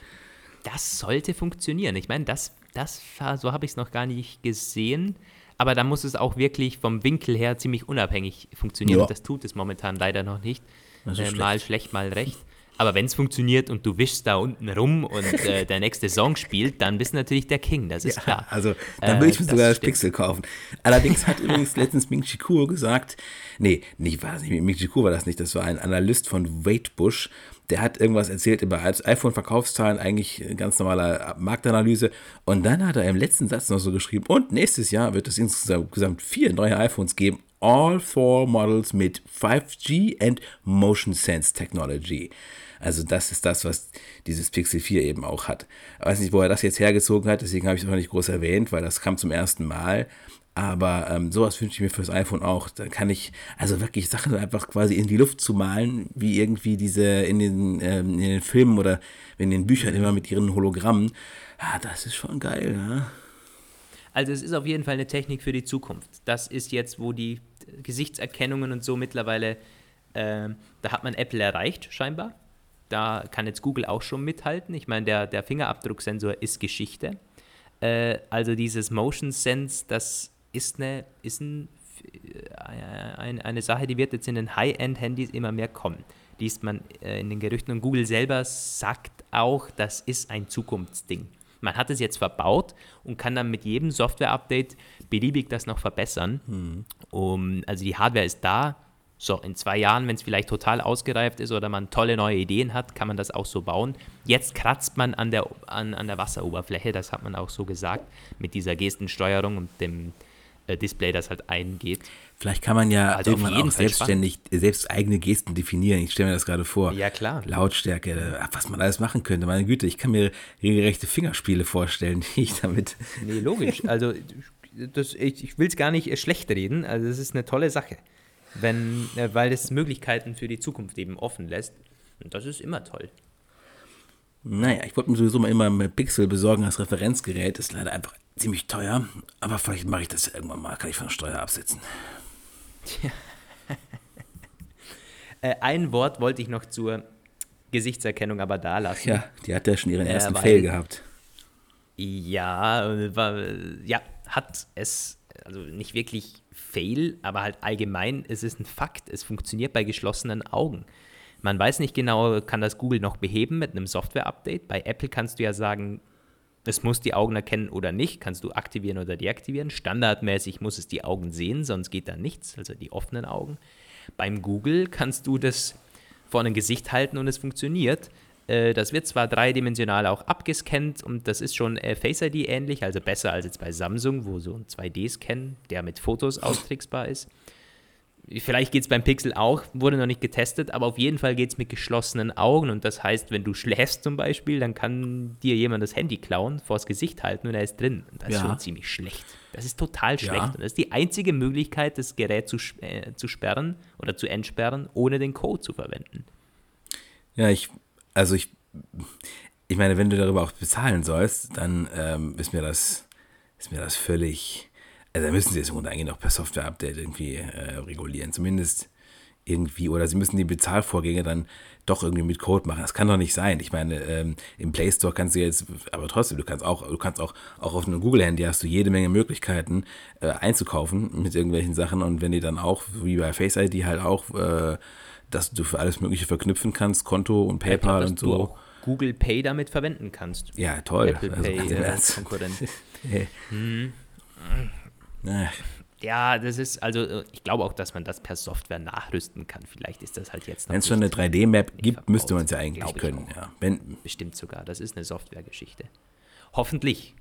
Das sollte funktionieren. Ich meine, das, das war- so habe ich es noch gar nicht gesehen. Aber da muss es auch wirklich vom Winkel her ziemlich unabhängig funktionieren. Ja. Und das tut es momentan leider noch nicht. Äh, schlecht. mal schlecht, mal recht. Aber wenn es funktioniert und du wischst da unten rum und äh, der nächste Song spielt, dann bist du natürlich der King, das ist klar. Also, dann Äh, würde ich mir das sogar das. Pixel kaufen. Allerdings hat übrigens letztens Ming Chi Kuo gesagt, nee, nicht war das nicht, Ming Chi Kuo war das nicht, das war ein Analyst von Wadebush, der hat irgendwas erzählt über iPhone-Verkaufszahlen, eigentlich ganz normale Marktanalyse. Und dann hat er im letzten Satz noch so geschrieben, und nächstes Jahr wird es insgesamt vier neue iPhones geben, all four models mit 5G and Motion Sense Technology. Also das ist das, was dieses Pixel 4 eben auch hat. Ich weiß nicht, wo er das jetzt hergezogen hat, deswegen habe ich es auch nicht groß erwähnt, weil das kam zum ersten Mal. Aber ähm, sowas wünsche ich mir fürs iPhone auch. Da kann ich also wirklich Sachen einfach quasi in die Luft zu malen, wie irgendwie diese in den, ähm, in den Filmen oder in den Büchern immer mit ihren Hologrammen. Ah, das ist schon geil, ja. Also es ist auf jeden Fall eine Technik für die Zukunft. Das ist jetzt, wo die Gesichtserkennungen und so mittlerweile, ähm, da hat man Apple erreicht scheinbar. Da kann jetzt Google auch schon mithalten. Ich meine, der, der Fingerabdrucksensor ist Geschichte. Äh, also dieses Motion Sense, das ist eine, ist ein, äh, ein, eine Sache, die wird jetzt in den High-End-Handys immer mehr kommen. Liest man äh, in den Gerüchten und Google selber sagt auch, das ist ein Zukunftsding. Man hat es jetzt verbaut und kann dann mit jedem Software-Update beliebig das noch verbessern. Um, also die Hardware ist da. So, in zwei Jahren, wenn es vielleicht total ausgereift ist oder man tolle neue Ideen hat, kann man das auch so bauen. Jetzt kratzt man an der, an, an der Wasseroberfläche, das hat man auch so gesagt, mit dieser Gestensteuerung und dem Display, das halt eingeht. Vielleicht kann man ja Also irgendwann jeden auch Fall selbstständig, selbst eigene Gesten definieren. Ich stelle mir das gerade vor. Ja, klar. Lautstärke, ach, was man alles machen könnte. Meine Güte, ich kann mir regelrechte Fingerspiele vorstellen, die ich damit. Nee, logisch. Also das, ich, ich will es gar nicht äh, schlecht reden. Also es ist eine tolle Sache. Wenn, äh, weil es Möglichkeiten für die Zukunft eben offen lässt. Und das ist immer toll. Naja, ich wollte mir sowieso mal immer ein Pixel besorgen als Referenzgerät. Ist leider einfach ziemlich teuer. Aber vielleicht mache ich das ja irgendwann mal. Kann ich von der Steuer absetzen. Äh, ein Wort wollte ich noch zur Gesichtserkennung aber da lassen. Ja, die hat ja schon ihren Ja, ersten weil- Fail gehabt. Ja, äh, war, ja, hat es, also nicht wirklich Fail, aber halt allgemein, es ist ein Fakt, es funktioniert bei geschlossenen Augen. Man weiß nicht genau, kann das Google noch beheben mit einem Software-Update? Bei Apple kannst du ja sagen, es muss die Augen erkennen oder nicht, kannst du aktivieren oder deaktivieren. Standardmäßig muss es die Augen sehen, sonst geht da nichts, also die offenen Augen. Beim Google kannst du das vor ein Gesicht halten und es funktioniert. Äh, das wird zwar dreidimensional auch abgescannt und das ist schon äh, Face ID ähnlich, also besser als jetzt bei Samsung, wo so ein 2D-Scan, der mit Fotos austricksbar ist. Vielleicht geht es beim Pixel auch, wurde noch nicht getestet, aber auf jeden Fall geht es mit geschlossenen Augen und das heißt, wenn du schläfst zum Beispiel, dann kann dir jemand das Handy klauen, vors Gesicht halten und er ist drin. Und das ja. ist schon ziemlich schlecht. Das ist total schlecht ja. und das ist die einzige Möglichkeit, das Gerät zu, äh, zu sperren oder zu entsperren, ohne den Code zu verwenden. Ja, ich, also ich, ich meine, wenn du darüber auch bezahlen sollst, dann ähm, ist mir das, ist mir das völlig also da müssen sie es eigentlich noch per Software-Update irgendwie äh, regulieren. Zumindest irgendwie. Oder sie müssen die Bezahlvorgänge dann doch irgendwie mit Code machen. Das kann doch nicht sein. Ich meine, ähm, im Play Store kannst du jetzt, aber trotzdem, du kannst auch, du kannst auch, auch auf einem Google-Handy hast du jede Menge Möglichkeiten äh, einzukaufen mit irgendwelchen Sachen. Und wenn die dann auch, wie bei Face ID halt auch, äh, dass du für alles Mögliche verknüpfen kannst, Konto und PayPal glaub, und so. Du auch Google Pay damit verwenden kannst. Ja, toll. Apple also, Pay also, äh, Konkurrent. hm. Ja, das ist, also äh, ich glaube auch, dass man das per Software nachrüsten kann. Vielleicht ist das halt jetzt noch. Wenn es schon eine 3D-Map gibt, müsste man es ja eigentlich können. Ja. Wenn, Bestimmt sogar. Das ist eine Softwaregeschichte. Hoffentlich.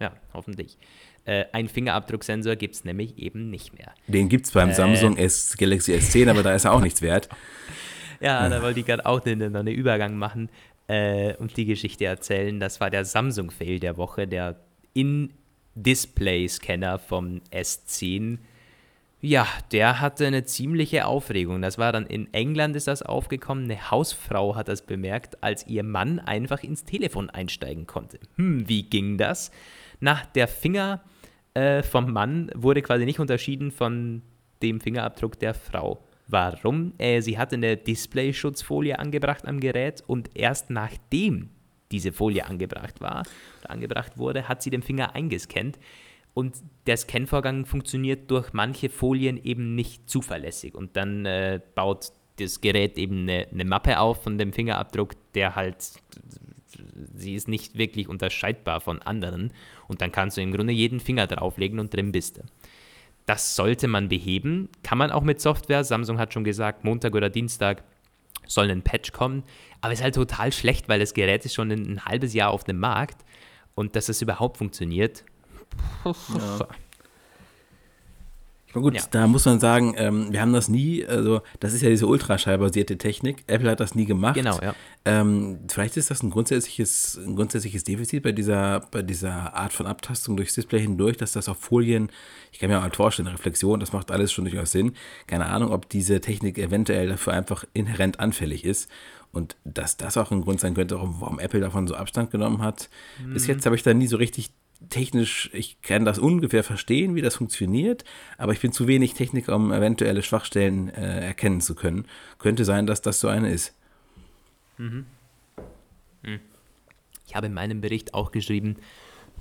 Ja, hoffentlich. Äh, ein Fingerabdrucksensor gibt es nämlich eben nicht mehr. Den gibt es beim äh, Samsung S Galaxy S10, aber da ist er auch nichts wert. Ja, da wollte ich gerade auch einen, einen Übergang machen äh, und die Geschichte erzählen. Das war der Samsung-Fail der Woche, der in Display-Scanner vom S10. Ja, der hatte eine ziemliche Aufregung. Das war dann in England ist das aufgekommen. Eine Hausfrau hat das bemerkt, als ihr Mann einfach ins Telefon einsteigen konnte. Hm, wie ging das? Na, der Finger äh, vom Mann wurde quasi nicht unterschieden von dem Fingerabdruck der Frau. Warum? Äh, sie hatte eine Display-Schutzfolie angebracht am Gerät und erst nachdem diese Folie angebracht war angebracht wurde, hat sie den Finger eingescannt. Und der Scanvorgang funktioniert durch manche Folien eben nicht zuverlässig. Und dann äh, baut das Gerät eben eine, eine, Mappe auf von dem Fingerabdruck, der halt, sie ist nicht wirklich unterscheidbar von anderen. Und dann kannst du im Grunde jeden Finger drauflegen und drin bist du. Das sollte man beheben. Kann man auch mit Software. Samsung hat schon gesagt, Montag oder Dienstag soll ein Patch kommen. Aber es ist halt total schlecht, weil das Gerät ist schon ein, ein halbes Jahr auf dem Markt und dass es überhaupt funktioniert. Ja. Na gut, ja. da muss man sagen, ähm, wir haben das nie, also das ist ja diese ultraschallbasierte Technik. Apple hat das nie gemacht. Genau, ja. Ähm, vielleicht ist das ein grundsätzliches, ein grundsätzliches Defizit bei dieser, bei dieser Art von Abtastung durchs Display hindurch, dass das auf Folien, ich kann mir auch halt vorstellen, Reflexion, das macht alles schon durchaus Sinn. Keine Ahnung, ob diese Technik eventuell dafür einfach inhärent anfällig ist. Und dass das auch ein Grund sein könnte, warum Apple davon so Abstand genommen hat. Mhm. Bis jetzt habe ich da nie so richtig technisch, ich kann das ungefähr verstehen, wie das funktioniert, aber ich bin zu wenig Techniker, um eventuelle Schwachstellen äh, erkennen zu können. Könnte sein, dass das so eine ist. Mhm. Hm. Ich habe in meinem Bericht auch geschrieben,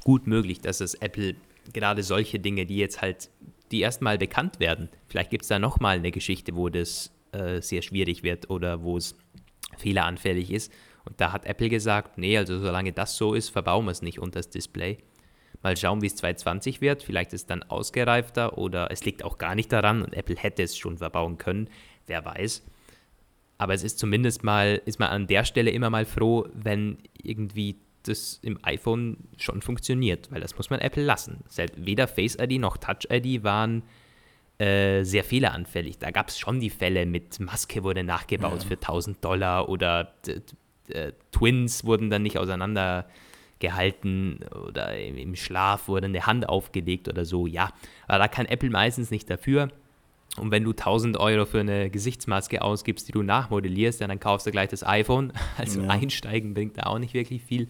gut möglich, dass es Apple gerade solche Dinge, die jetzt halt, die erstmal bekannt werden, vielleicht gibt es da nochmal eine Geschichte, wo das äh, sehr schwierig wird oder wo es fehleranfällig ist. Und da hat Apple gesagt, nee, also solange das so ist, verbauen wir es nicht unter das Display. Mal schauen, wie es 2020 wird. Vielleicht ist es dann ausgereifter oder es liegt auch gar nicht daran und Apple hätte es schon verbauen können. Wer weiß. Aber es ist zumindest mal, ist man an der Stelle immer mal froh, wenn irgendwie das im iPhone schon funktioniert, weil das muss man Apple lassen. Weder Face ID noch Touch ID waren äh, sehr fehleranfällig. Da gab es schon die Fälle mit Maske wurde nachgebaut ja. für 1000 Dollar oder äh, Twins wurden dann nicht auseinander gehalten oder im Schlaf wurde eine Hand aufgelegt oder so. Ja, aber da kann Apple meistens nicht dafür. Und wenn du 1000 Euro für eine Gesichtsmaske ausgibst, die du nachmodellierst, ja, dann kaufst du gleich das iPhone. Also ja. einsteigen bringt da auch nicht wirklich viel.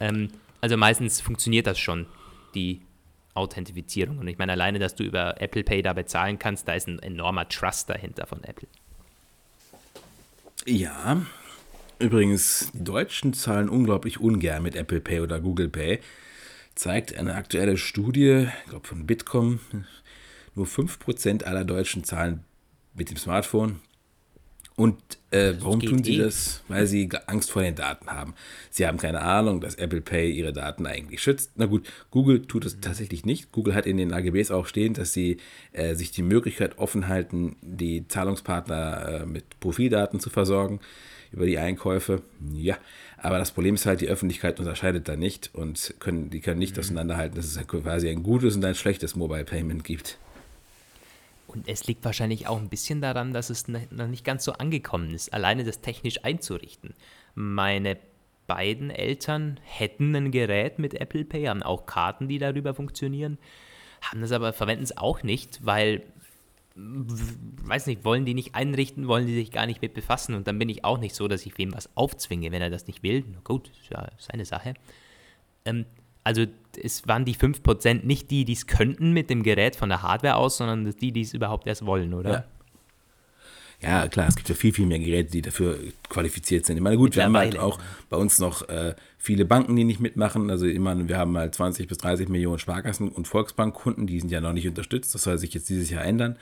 Ähm, also meistens funktioniert das schon, die Authentifizierung. Und ich meine, alleine, dass du über Apple Pay da bezahlen kannst, da ist ein enormer Trust dahinter von Apple. Ja, Übrigens, die Deutschen zahlen unglaublich ungern mit Apple Pay oder Google Pay. Zeigt eine aktuelle Studie, ich glaube von Bitkom, nur 5% aller Deutschen zahlen mit dem Smartphone Und äh, warum tun sie eh. das? Weil sie Angst vor den Daten haben. Sie haben keine Ahnung, dass Apple Pay ihre Daten eigentlich schützt. Na gut, Google tut es tatsächlich nicht. Google hat in den AGBs auch stehen, dass sie äh, sich die Möglichkeit offen halten, die Zahlungspartner äh, mit Profildaten zu versorgen über die Einkäufe. Ja, aber das Problem ist halt, die Öffentlichkeit unterscheidet da nicht und können, die können nicht auseinanderhalten, dass es quasi ein gutes und ein schlechtes Mobile Payment gibt. Und es liegt wahrscheinlich auch ein bisschen daran, dass es ne- noch nicht ganz so angekommen ist, alleine das technisch einzurichten. Meine beiden Eltern hätten ein Gerät mit Apple Pay, haben auch Karten, die darüber funktionieren, haben das aber, verwenden es auch nicht, weil, weiß nicht, wollen die nicht einrichten, wollen die sich gar nicht mit befassen. Und dann bin ich auch nicht so, dass ich wem was aufzwinge, wenn er das nicht will. Na gut, ist ja seine Sache. Ähm, also es waren die 5% nicht die, die es könnten mit dem Gerät von der Hardware aus, sondern die, die es überhaupt erst wollen, oder? Ja. Ja, klar, es gibt ja viel, viel mehr Geräte, die dafür qualifiziert sind. Ich meine, gut, wir haben halt auch bei uns noch äh, viele Banken, die nicht mitmachen. Also ich meine, wir haben halt 20 bis 30 Millionen Sparkassen- und Volksbankkunden, die sind ja noch nicht unterstützt. Das soll sich jetzt dieses Jahr ändern.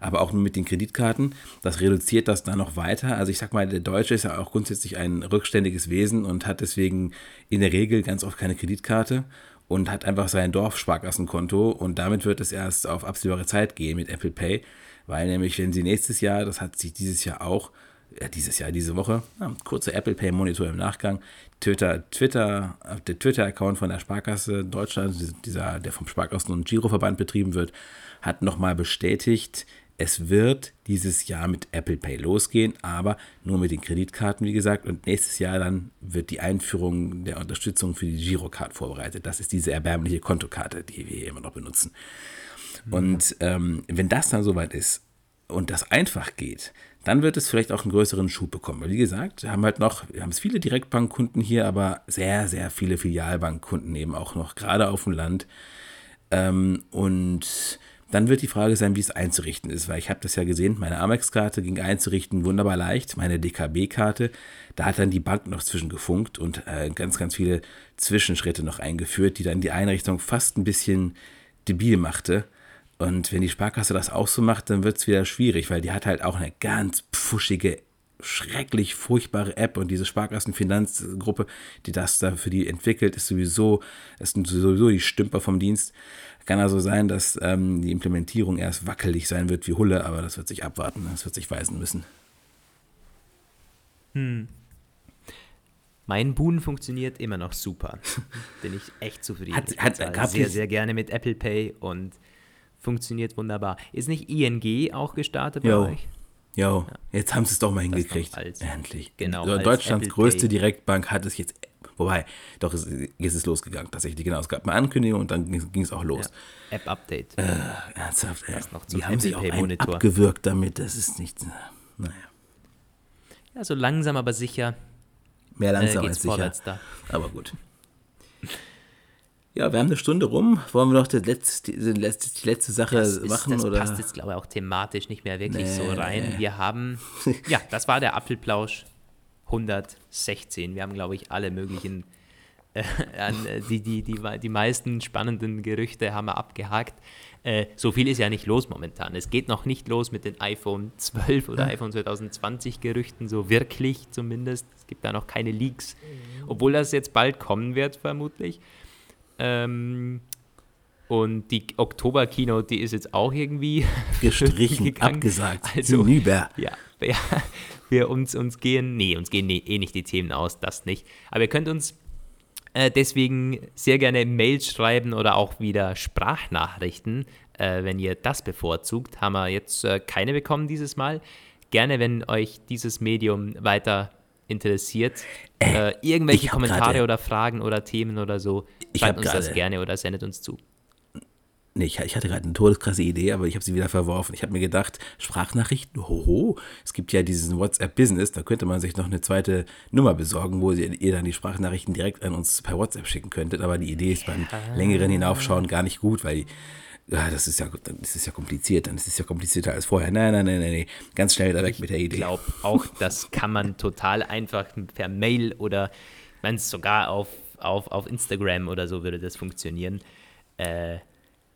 Aber auch nur mit den Kreditkarten. Das reduziert das dann noch weiter. Also ich sag mal, der Deutsche ist ja auch grundsätzlich ein rückständiges Wesen und hat deswegen in der Regel ganz oft keine Kreditkarte und hat einfach sein Dorfsparkassenkonto und damit wird es erst auf absehbare Zeit gehen mit Apple Pay, weil nämlich wenn sie nächstes Jahr, das hat sich dieses Jahr auch, äh, dieses Jahr, diese Woche, ja, kurzer Apple Pay Monitor im Nachgang, Twitter, Twitter, äh, der Twitter-Account von der Sparkasse Deutschland, dieser, der vom Sparkassen- und Giroverband betrieben wird, hat nochmal bestätigt, es wird dieses Jahr mit Apple Pay losgehen, aber nur mit den Kreditkarten, wie gesagt. Und nächstes Jahr dann wird die Einführung der Unterstützung für die Girocard vorbereitet. Das ist diese erbärmliche Kontokarte, die wir hier immer noch benutzen. Und ähm, wenn das dann soweit ist und das einfach geht, dann wird es vielleicht auch einen größeren Schub bekommen. Weil wie gesagt, wir haben halt noch, wir haben es viele Direktbankkunden hier, aber sehr, sehr viele Filialbankkunden eben auch noch, gerade auf dem Land. Ähm, und dann wird die Frage sein, wie es einzurichten ist, weil ich habe das ja gesehen, meine Amex-Karte ging einzurichten wunderbar leicht, meine DKB-Karte, da hat dann die Bank noch zwischengefunkt und äh, ganz, ganz viele Zwischenschritte noch eingeführt, die dann die Einrichtung fast ein bisschen debil machte. Und wenn die Sparkasse das auch so macht, dann wird es wieder schwierig, weil die hat halt auch eine ganz pfuschige, schrecklich furchtbare App und diese Sparkassenfinanzgruppe, die das da für die entwickelt, ist sowieso, sind sowieso die Stümper vom Dienst. Kann also sein, dass ähm, die Implementierung erst wackelig sein wird wie Hulle, aber das wird sich abwarten, das wird sich weisen müssen. Mein Boon funktioniert immer noch super. Bin ich echt zufrieden. Hat- ich hat- sehr, sehr gerne mit Apple Pay und funktioniert wunderbar. Ist nicht ING auch gestartet bei Jo. euch? Jo, jetzt haben sie es doch mal noch hingekriegt. Endlich. genau, So, als Deutschlands größte Pay. Direktbank hat es jetzt, wobei, doch, jetzt ist es losgegangen tatsächlich. Genau, es gab eine Ankündigung und dann ging es auch los. Ja. App-Update. Ernsthaft, ey. noch zum Die haben sich auch einen abgewürgt damit, das ist nicht, naja, Ja, so langsam aber sicher mehr äh, langsam geht's als sicher. Aber gut. Ja, wir haben eine Stunde rum. Wollen wir noch die letzte, die letzte, die letzte Sache Das, ist, machen? das oder? passt jetzt, glaube ich, auch thematisch nicht mehr wirklich so Nee. rein. Wir haben, ja, das war der Apfelplausch 116. Wir haben, glaube ich, alle möglichen, äh, äh, die, die, die, die meisten spannenden Gerüchte haben wir abgehakt. Äh, so viel ist ja nicht los momentan. Es geht noch nicht los mit den iPhone 12 oder iPhone 2020 Gerüchten, so wirklich zumindest. Es gibt da noch keine Leaks, obwohl das jetzt bald kommen wird, vermutlich. Ähm, und die Oktober-Keynote, die ist jetzt auch irgendwie Gestrichen, gegangen. abgesagt. Also, Hinüber. ja, ja, wir uns, uns gehen, nee, uns gehen eh nicht die Themen aus, das nicht. Aber ihr könnt uns äh, deswegen sehr gerne Mails schreiben oder auch wieder Sprachnachrichten, äh, wenn ihr das bevorzugt. Haben wir jetzt äh, keine bekommen dieses Mal. Gerne, wenn euch dieses Medium weiter interessiert, äh, irgendwelche Kommentare grade- oder Fragen oder Themen oder so, Ich schreibt uns das grade- gerne oder sendet uns zu. Nee, ich, ich hatte gerade eine todeskrasse Idee, aber ich habe sie wieder verworfen. Ich habe mir gedacht, Sprachnachrichten, hoho, es gibt ja diesen WhatsApp-Business, da könnte man sich noch eine zweite Nummer besorgen, wo ihr, ihr dann die Sprachnachrichten direkt an uns per WhatsApp schicken könntet. Aber die Idee ist beim längeren Hinaufschauen gar nicht gut, weil ja, das ist ja, dann ist es ja kompliziert, dann ist es ja komplizierter als vorher. Nein, nein, nein, nein, nein. ganz schnell wieder weg mit der Ich Idee. glaube auch, das kann man total einfach per Mail oder wenn es sogar auf, auf, auf Instagram oder so würde das funktionieren. Äh,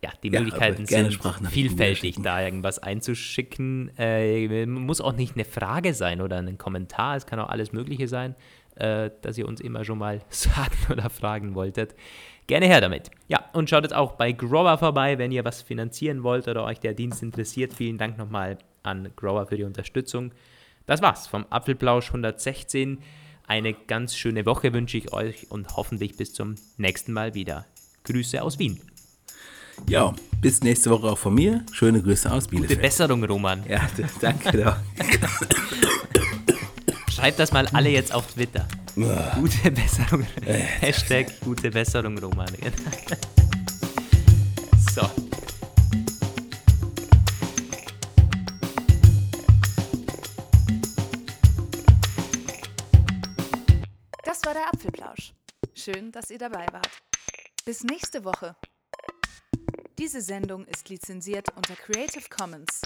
ja, die Möglichkeiten sind vielfältig, da irgendwas einzuschicken. Äh, muss auch nicht eine Frage sein oder ein Kommentar, es kann auch alles Mögliche sein, äh, dass ihr uns immer schon mal sagen oder fragen wolltet. Gerne her damit. Ja, und schaut jetzt auch bei Grower vorbei, wenn ihr was finanzieren wollt oder euch der Dienst interessiert. Vielen Dank nochmal an Grower für die Unterstützung. Das war's vom Apfelplausch 116. Eine ganz schöne Woche wünsche ich euch und hoffentlich bis zum nächsten Mal wieder. Grüße aus Wien. Ja, bis nächste Woche auch von mir. Schöne Grüße aus Gute Bielefeld. Besserung, Roman. Ja, danke. Schreibt das mal alle jetzt auf Twitter. Gute Besserung. Hashtag gute Besserung, Roman. so. Das war der Apfelplausch. Schön, dass ihr dabei wart. Bis nächste Woche. Diese Sendung ist lizenziert unter Creative Commons.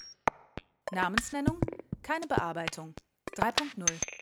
Namensnennung, keine Bearbeitung. 3.0